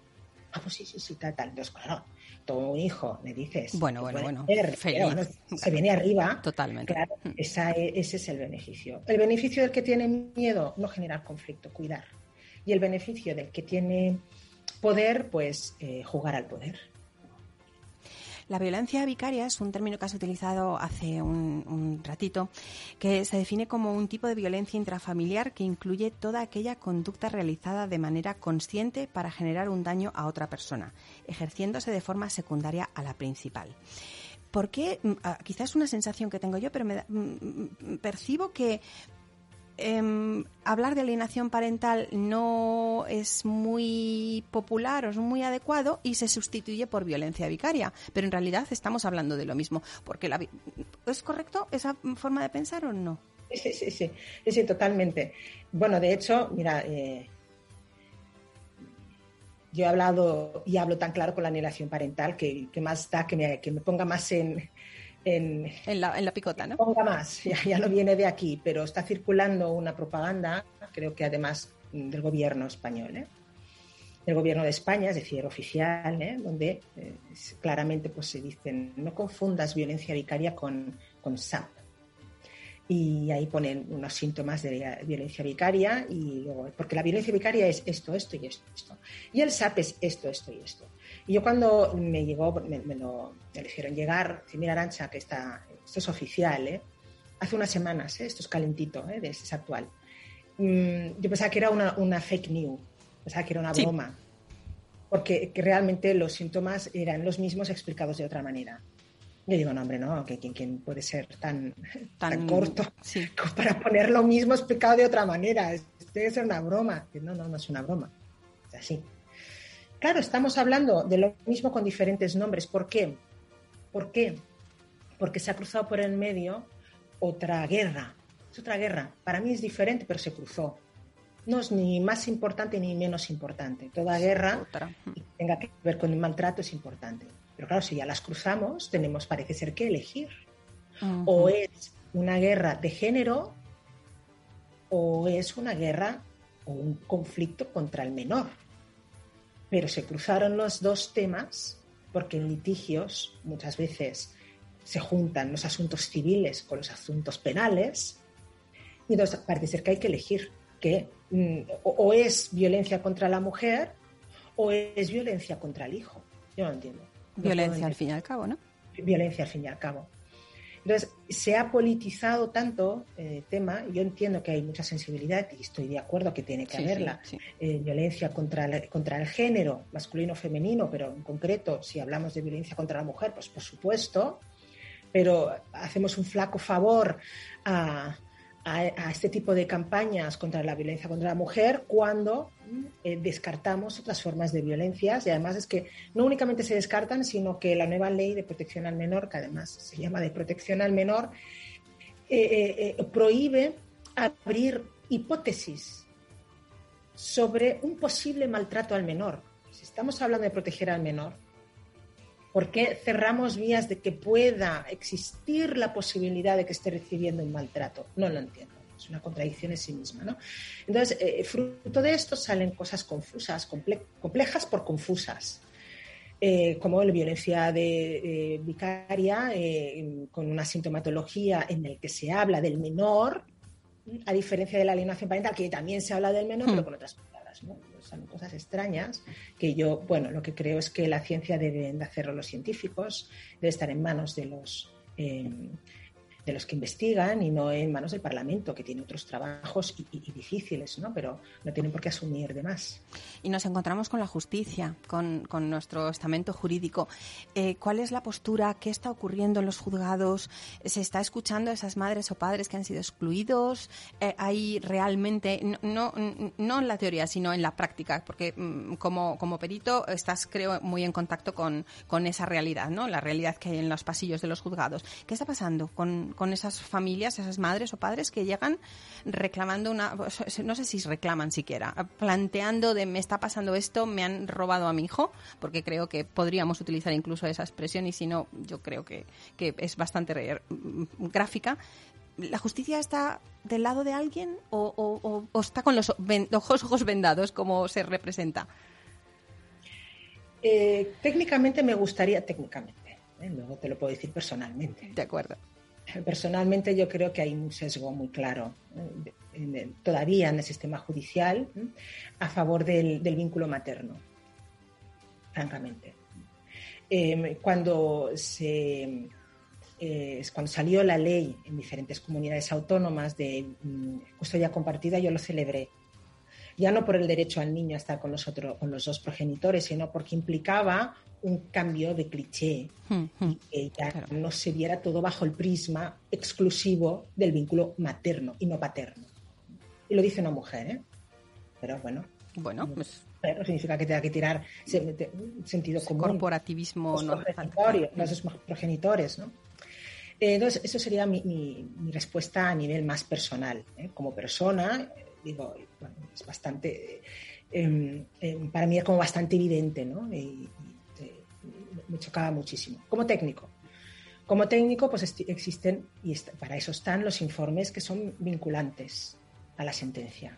Ah, pues sí, sí, sí, tal, tal. Entonces, claro, todo un hijo, me dices. Bueno, bueno, bueno. se viene arriba. Totalmente. Claro, mm. esa, ese es el beneficio. El beneficio del que tiene miedo, no generar conflicto, cuidar. Y el beneficio del que tiene poder, pues eh, jugar al poder. La violencia vicaria es un término que has utilizado hace un, ratito, que se define como un tipo de violencia intrafamiliar que incluye toda aquella conducta realizada de manera consciente para generar un daño a otra persona, ejerciéndose de forma secundaria a la principal. ¿Por qué? Mm, ah, quizás una sensación que tengo yo, pero me mm, mm, percibo que Em, hablar de alienación parental no es muy popular o es muy adecuado y se sustituye por violencia vicaria. Pero en realidad estamos hablando de lo mismo. Porque la, ¿Es correcto esa forma de pensar o no? Sí, sí, sí, sí, totalmente. Bueno, de hecho, mira, eh, yo he hablado y hablo tan claro con la alienación parental que, más da que me ponga más en, en, la, en la picota, ¿no? Ponga más, ya, no viene de aquí, pero está circulando una propaganda, creo que además del gobierno español, ¿eh? del gobierno de España, es decir, oficial, ¿eh? donde eh, claramente pues, se dicen no confundas violencia vicaria con, con SAP. Y ahí ponen unos síntomas de violencia vicaria, y luego, porque la violencia vicaria es esto, esto y esto, esto. Y el SAP es esto, esto y esto. Y yo cuando me llegó, me, lo me hicieron llegar, mira Arancha, que está, esto es oficial, ¿eh? hace unas semanas, ¿eh? esto es calentito, ¿eh? es actual. Mm, yo pensaba que era una, una, fake news, pensaba que era una broma, porque realmente los síntomas eran los mismos explicados de otra manera. Yo digo, no, hombre, no, que quien, puede ser tan, tan, corto para poner lo mismo explicado de otra manera. Debe ser una broma. No, no, no es una broma. Es así. Claro, estamos hablando de lo mismo con diferentes nombres. ¿Por qué? ¿Por qué? Porque se ha cruzado por el medio otra guerra. Es otra guerra. Para mí es diferente, pero se cruzó. No es ni más importante ni menos importante. Toda guerra que tenga que ver con el maltrato es importante. Pero claro, si ya las cruzamos, tenemos, parece ser, que elegir. O es una guerra de género o es una guerra o un conflicto contra el menor. Pero se cruzaron los dos temas porque en litigios muchas veces se juntan los asuntos civiles con los asuntos penales y entonces parece ser que hay que elegir que mm, o, es violencia contra la mujer o es violencia contra el hijo. Yo no entiendo. Violencia al fin y al cabo, ¿no? Violencia al fin y al cabo. Entonces, se ha politizado tanto el eh, tema, yo entiendo que hay mucha sensibilidad y estoy de acuerdo que tiene que haberla. Eh, violencia contra el, contra el género, masculino o femenino, pero en concreto, si hablamos de violencia contra la mujer, pues por supuesto, pero hacemos un flaco favor a, a, este tipo de campañas contra la violencia contra la mujer cuando eh, descartamos otras formas de violencias y además es que no únicamente se descartan, sino que la nueva ley de protección al menor, que además se llama de protección al menor, eh, eh, prohíbe abrir hipótesis sobre un posible maltrato al menor. Si estamos hablando de proteger al menor, ¿por qué cerramos vías de que pueda existir la posibilidad de que esté recibiendo un maltrato? No lo entiendo es una contradicción en sí misma. ¿no? Entonces, eh, fruto de esto salen cosas confusas, complejas por confusas. Eh, como la violencia de, vicaria, eh, con una sintomatología en la que se habla del menor, a diferencia de la alienación parental, que también se habla del menor, pero hmm. con otras palabras. ¿no? Son cosas extrañas que yo, bueno, lo que creo es que la ciencia deben de hacerlo los científicos, debe estar en manos de los de los que investigan y no en manos del Parlamento, que tiene otros trabajos y, difíciles, ¿no? pero no tienen por qué asumir de más. Y nos encontramos con la justicia, con, nuestro estamento jurídico. Eh, ¿Cuál es la postura? ¿Qué está ocurriendo en los juzgados? ¿Se está escuchando a esas madres o padres que han sido excluidos? Eh, ¿Hay realmente, no, no, en la teoría, sino en la práctica? Porque mm, como, como perito estás, creo, muy en contacto con, con esa realidad, ¿no? la realidad que hay en los pasillos de los juzgados. ¿Qué está pasando con, con esas familias, esas madres o padres que llegan reclamando una, no sé si reclaman siquiera, planteando de me está pasando esto, me han robado a mi hijo, porque creo que podríamos utilizar incluso esa expresión y si no, yo creo que, es bastante gráfica. ¿La justicia está del lado de alguien o, está con los ojos, vendados como se representa? Eh, técnicamente me gustaría, técnicamente, ¿eh? luego te lo puedo decir personalmente. De acuerdo. Personalmente yo creo que hay un sesgo muy claro eh, todavía en el sistema judicial a favor del, vínculo materno, francamente. Em, cuando, se, eh, cuando salió la ley en diferentes comunidades autónomas de mm, custodia compartida, yo lo celebré ya no por el derecho al niño a estar con los, con los dos progenitores, sino porque implicaba un cambio de cliché hmm, hmm. y que ya no se viera todo bajo el prisma exclusivo del vínculo materno y no paterno. Y lo dice una mujer, ¿eh? Pero bueno. Bueno, pues... Pero significa que tenga que tirar sentido común. Corporativismo los no. progenitores, ¿no? Entonces, eso sería mi, mi, respuesta a nivel más personal. ¿eh? Como persona, digo, es bastante, em, em, para mí es como bastante evidente, ¿no? Y, me chocaba muchísimo. Como técnico. Como técnico, pues existen, y para eso están los informes que son vinculantes a la sentencia.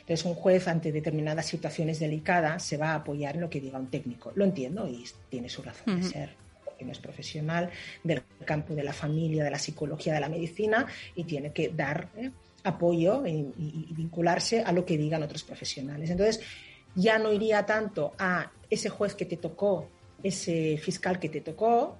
Entonces, un juez ante determinadas situaciones delicadas se va a apoyar en lo que diga un técnico. Lo entiendo y tiene su razón de ser, porque no es profesional del campo de la familia, de la psicología, de la medicina y tiene que dar ¿eh? Apoyo y, vincularse a lo que digan otros profesionales. Entonces, ya no iría tanto a ese juez que te tocó, ese fiscal que te tocó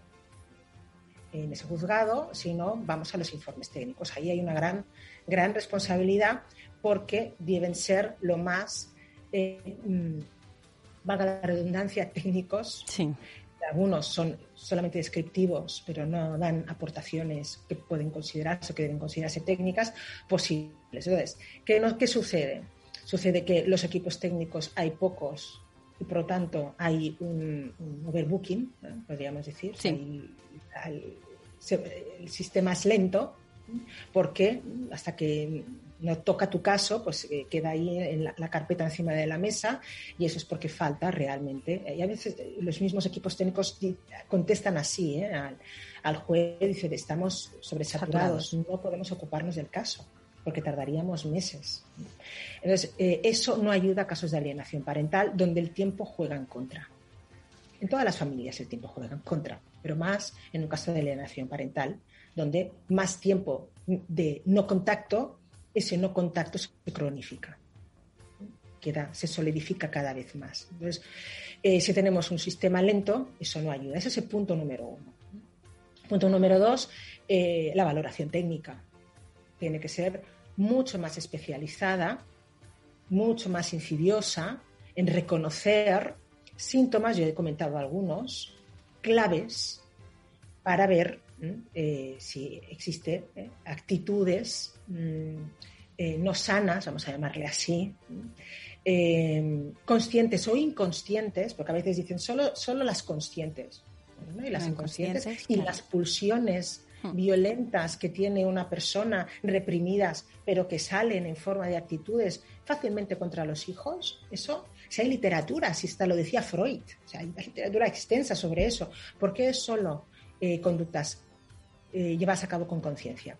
en ese juzgado, sino vamos a los informes técnicos. Ahí hay una gran, gran responsabilidad porque deben ser lo más, eh, mm, valga la redundancia, técnicos algunos son solamente descriptivos, pero no dan aportaciones que pueden considerarse o que deben considerarse técnicas posibles. Entonces, ¿qué, no, qué sucede? Sucede que los equipos técnicos hay pocos y por lo tanto hay un, overbooking, podríamos decir. el sistema es lento porque hasta que no toca tu caso, pues eh, queda ahí en la, carpeta encima de la mesa y eso es porque falta realmente. Y a veces eh, los mismos equipos técnicos contestan así ¿eh? al, juez, dice, estamos sobresaturados, no podemos ocuparnos del caso porque tardaríamos meses. Entonces, eso no ayuda a casos de alienación parental donde el tiempo juega en contra. En todas las familias el tiempo juega en contra, pero más en un caso de alienación parental, donde más tiempo de no contacto ese no contacto se cronifica, queda, se solidifica cada vez más. Entonces, eh, si tenemos un sistema lento, eso no ayuda. Ese es el punto número uno. Punto número dos, eh, la valoración técnica. Tiene que ser mucho más especializada, mucho más insidiosa en reconocer síntomas, yo he comentado algunos, claves para ver eh, si existen actitudes mm, eh, no sanas, vamos a llamarle así, eh, conscientes o inconscientes, porque a veces dicen solo, solo las conscientes, y las inconscientes, y las pulsiones hmm. violentas que tiene una persona reprimidas, pero que salen en forma de actitudes fácilmente contra los hijos, eso, si hay literatura, si está, lo decía Freud, o hay literatura extensa sobre eso, ¿por qué es solo eh, conductas llevas a cabo con conciencia?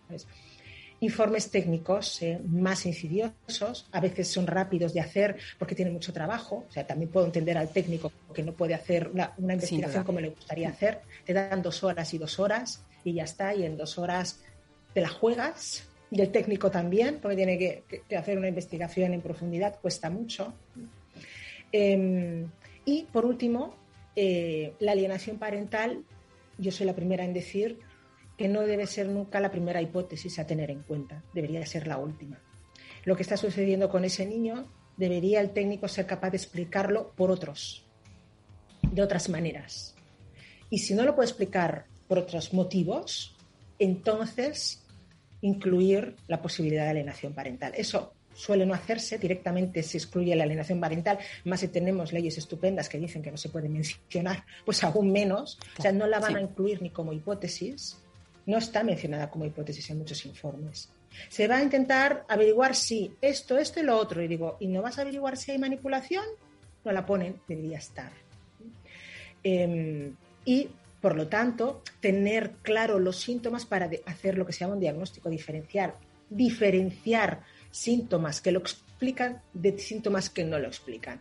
Informes técnicos eh, más insidiosos, a veces son rápidos de hacer porque tienen mucho trabajo, o sea, también puedo entender al técnico que no puede hacer una, investigación como le gustaría hacer, te dan dos horas y dos horas y ya está, y en dos horas te la juegas, y el técnico también, porque tiene que, hacer una investigación en profundidad, cuesta mucho. Em, y por último, eh, la alienación parental, yo soy la primera en decir que no debe ser nunca la primera hipótesis a tener en cuenta, debería ser la última. Lo que está sucediendo con ese niño, debería el técnico ser capaz de explicarlo por otros, de otras maneras. Y si no lo puede explicar por otros motivos, entonces incluir la posibilidad de alienación parental. Eso suele no hacerse, directamente se excluye la alienación parental, más si tenemos leyes estupendas que dicen que no se puede mencionar, pues aún menos, o sea, no la van a incluir ni como hipótesis, no está mencionada como hipótesis en muchos informes. Se va a intentar averiguar si esto, esto y lo otro. Y digo, ¿y no vas a averiguar si hay manipulación? No la ponen, debería estar. Em, y, por lo tanto, tener claro los síntomas para hacer lo que se llama un diagnóstico diferencial. Diferenciar síntomas que lo explican de síntomas que no lo explican.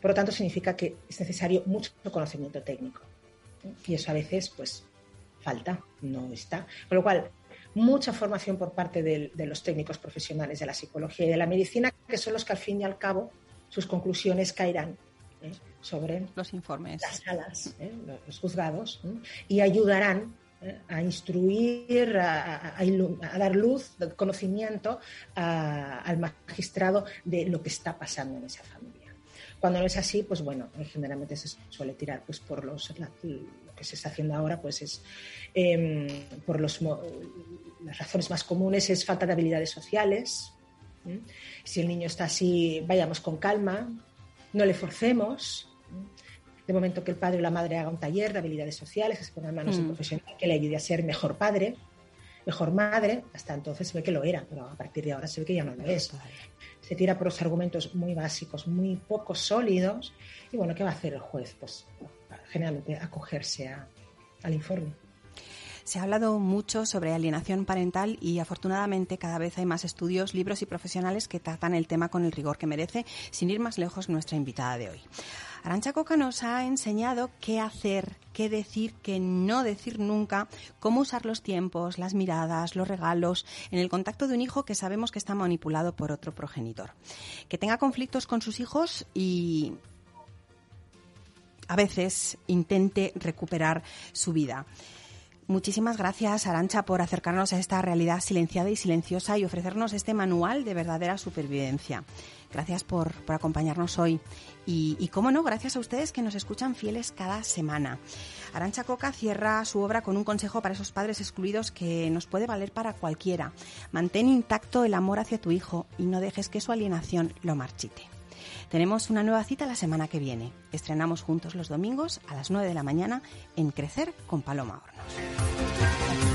Por lo tanto, significa que es necesario mucho conocimiento técnico. Y eso a veces, pues, falta, no está. Con lo cual, mucha formación por parte de, los técnicos profesionales de la psicología y de la medicina, que son los que al fin y al cabo sus conclusiones caerán ¿eh? sobre los informes, las salas, ¿eh? los juzgados, y ayudarán ¿eh? a instruir, a, dar luz, conocimiento al magistrado de lo que está pasando en esa familia. Cuando no es así, pues bueno, generalmente se suele tirar pues por los se está haciendo ahora pues es em, por los, las razones más comunes es falta de habilidades sociales. Si el niño está así, vayamos con calma, no le forcemos. De momento que el padre o la madre haga un taller de habilidades sociales, que se ponga en manos de un mm. profesional que le ayude a ser mejor padre, mejor madre, hasta entonces se ve que lo era, pero a partir de ahora se ve que ya no lo es. Se tira por los argumentos muy básicos, muy poco sólidos, y bueno, ¿qué va a hacer el juez? Pues generalmente acogerse al informe. Se ha hablado mucho sobre alienación parental y afortunadamente cada vez hay más estudios, libros y profesionales que tratan el tema con el rigor que merece, sin ir más lejos nuestra invitada de hoy. Arancha Coca nos ha enseñado qué hacer, qué decir, qué no decir nunca, cómo usar los tiempos, las miradas, los regalos en el contacto de un hijo que sabemos que está manipulado por otro progenitor. Que tenga conflictos con sus hijos y a veces intente recuperar su vida. Muchísimas gracias, Arancha, por acercarnos a esta realidad silenciada y silenciosa y ofrecernos este manual de verdadera supervivencia. Gracias por, acompañarnos hoy. Y, y, cómo no, gracias a ustedes que nos escuchan fieles cada semana. Arancha Coca cierra su obra con un consejo para esos padres excluidos que nos puede valer para cualquiera. Mantén intacto el amor hacia tu hijo y no dejes que su alienación lo marchite. Tenemos una nueva cita la semana que viene. Estrenamos juntos los domingos a las 9 de la mañana en Crecer con Paloma Hornos.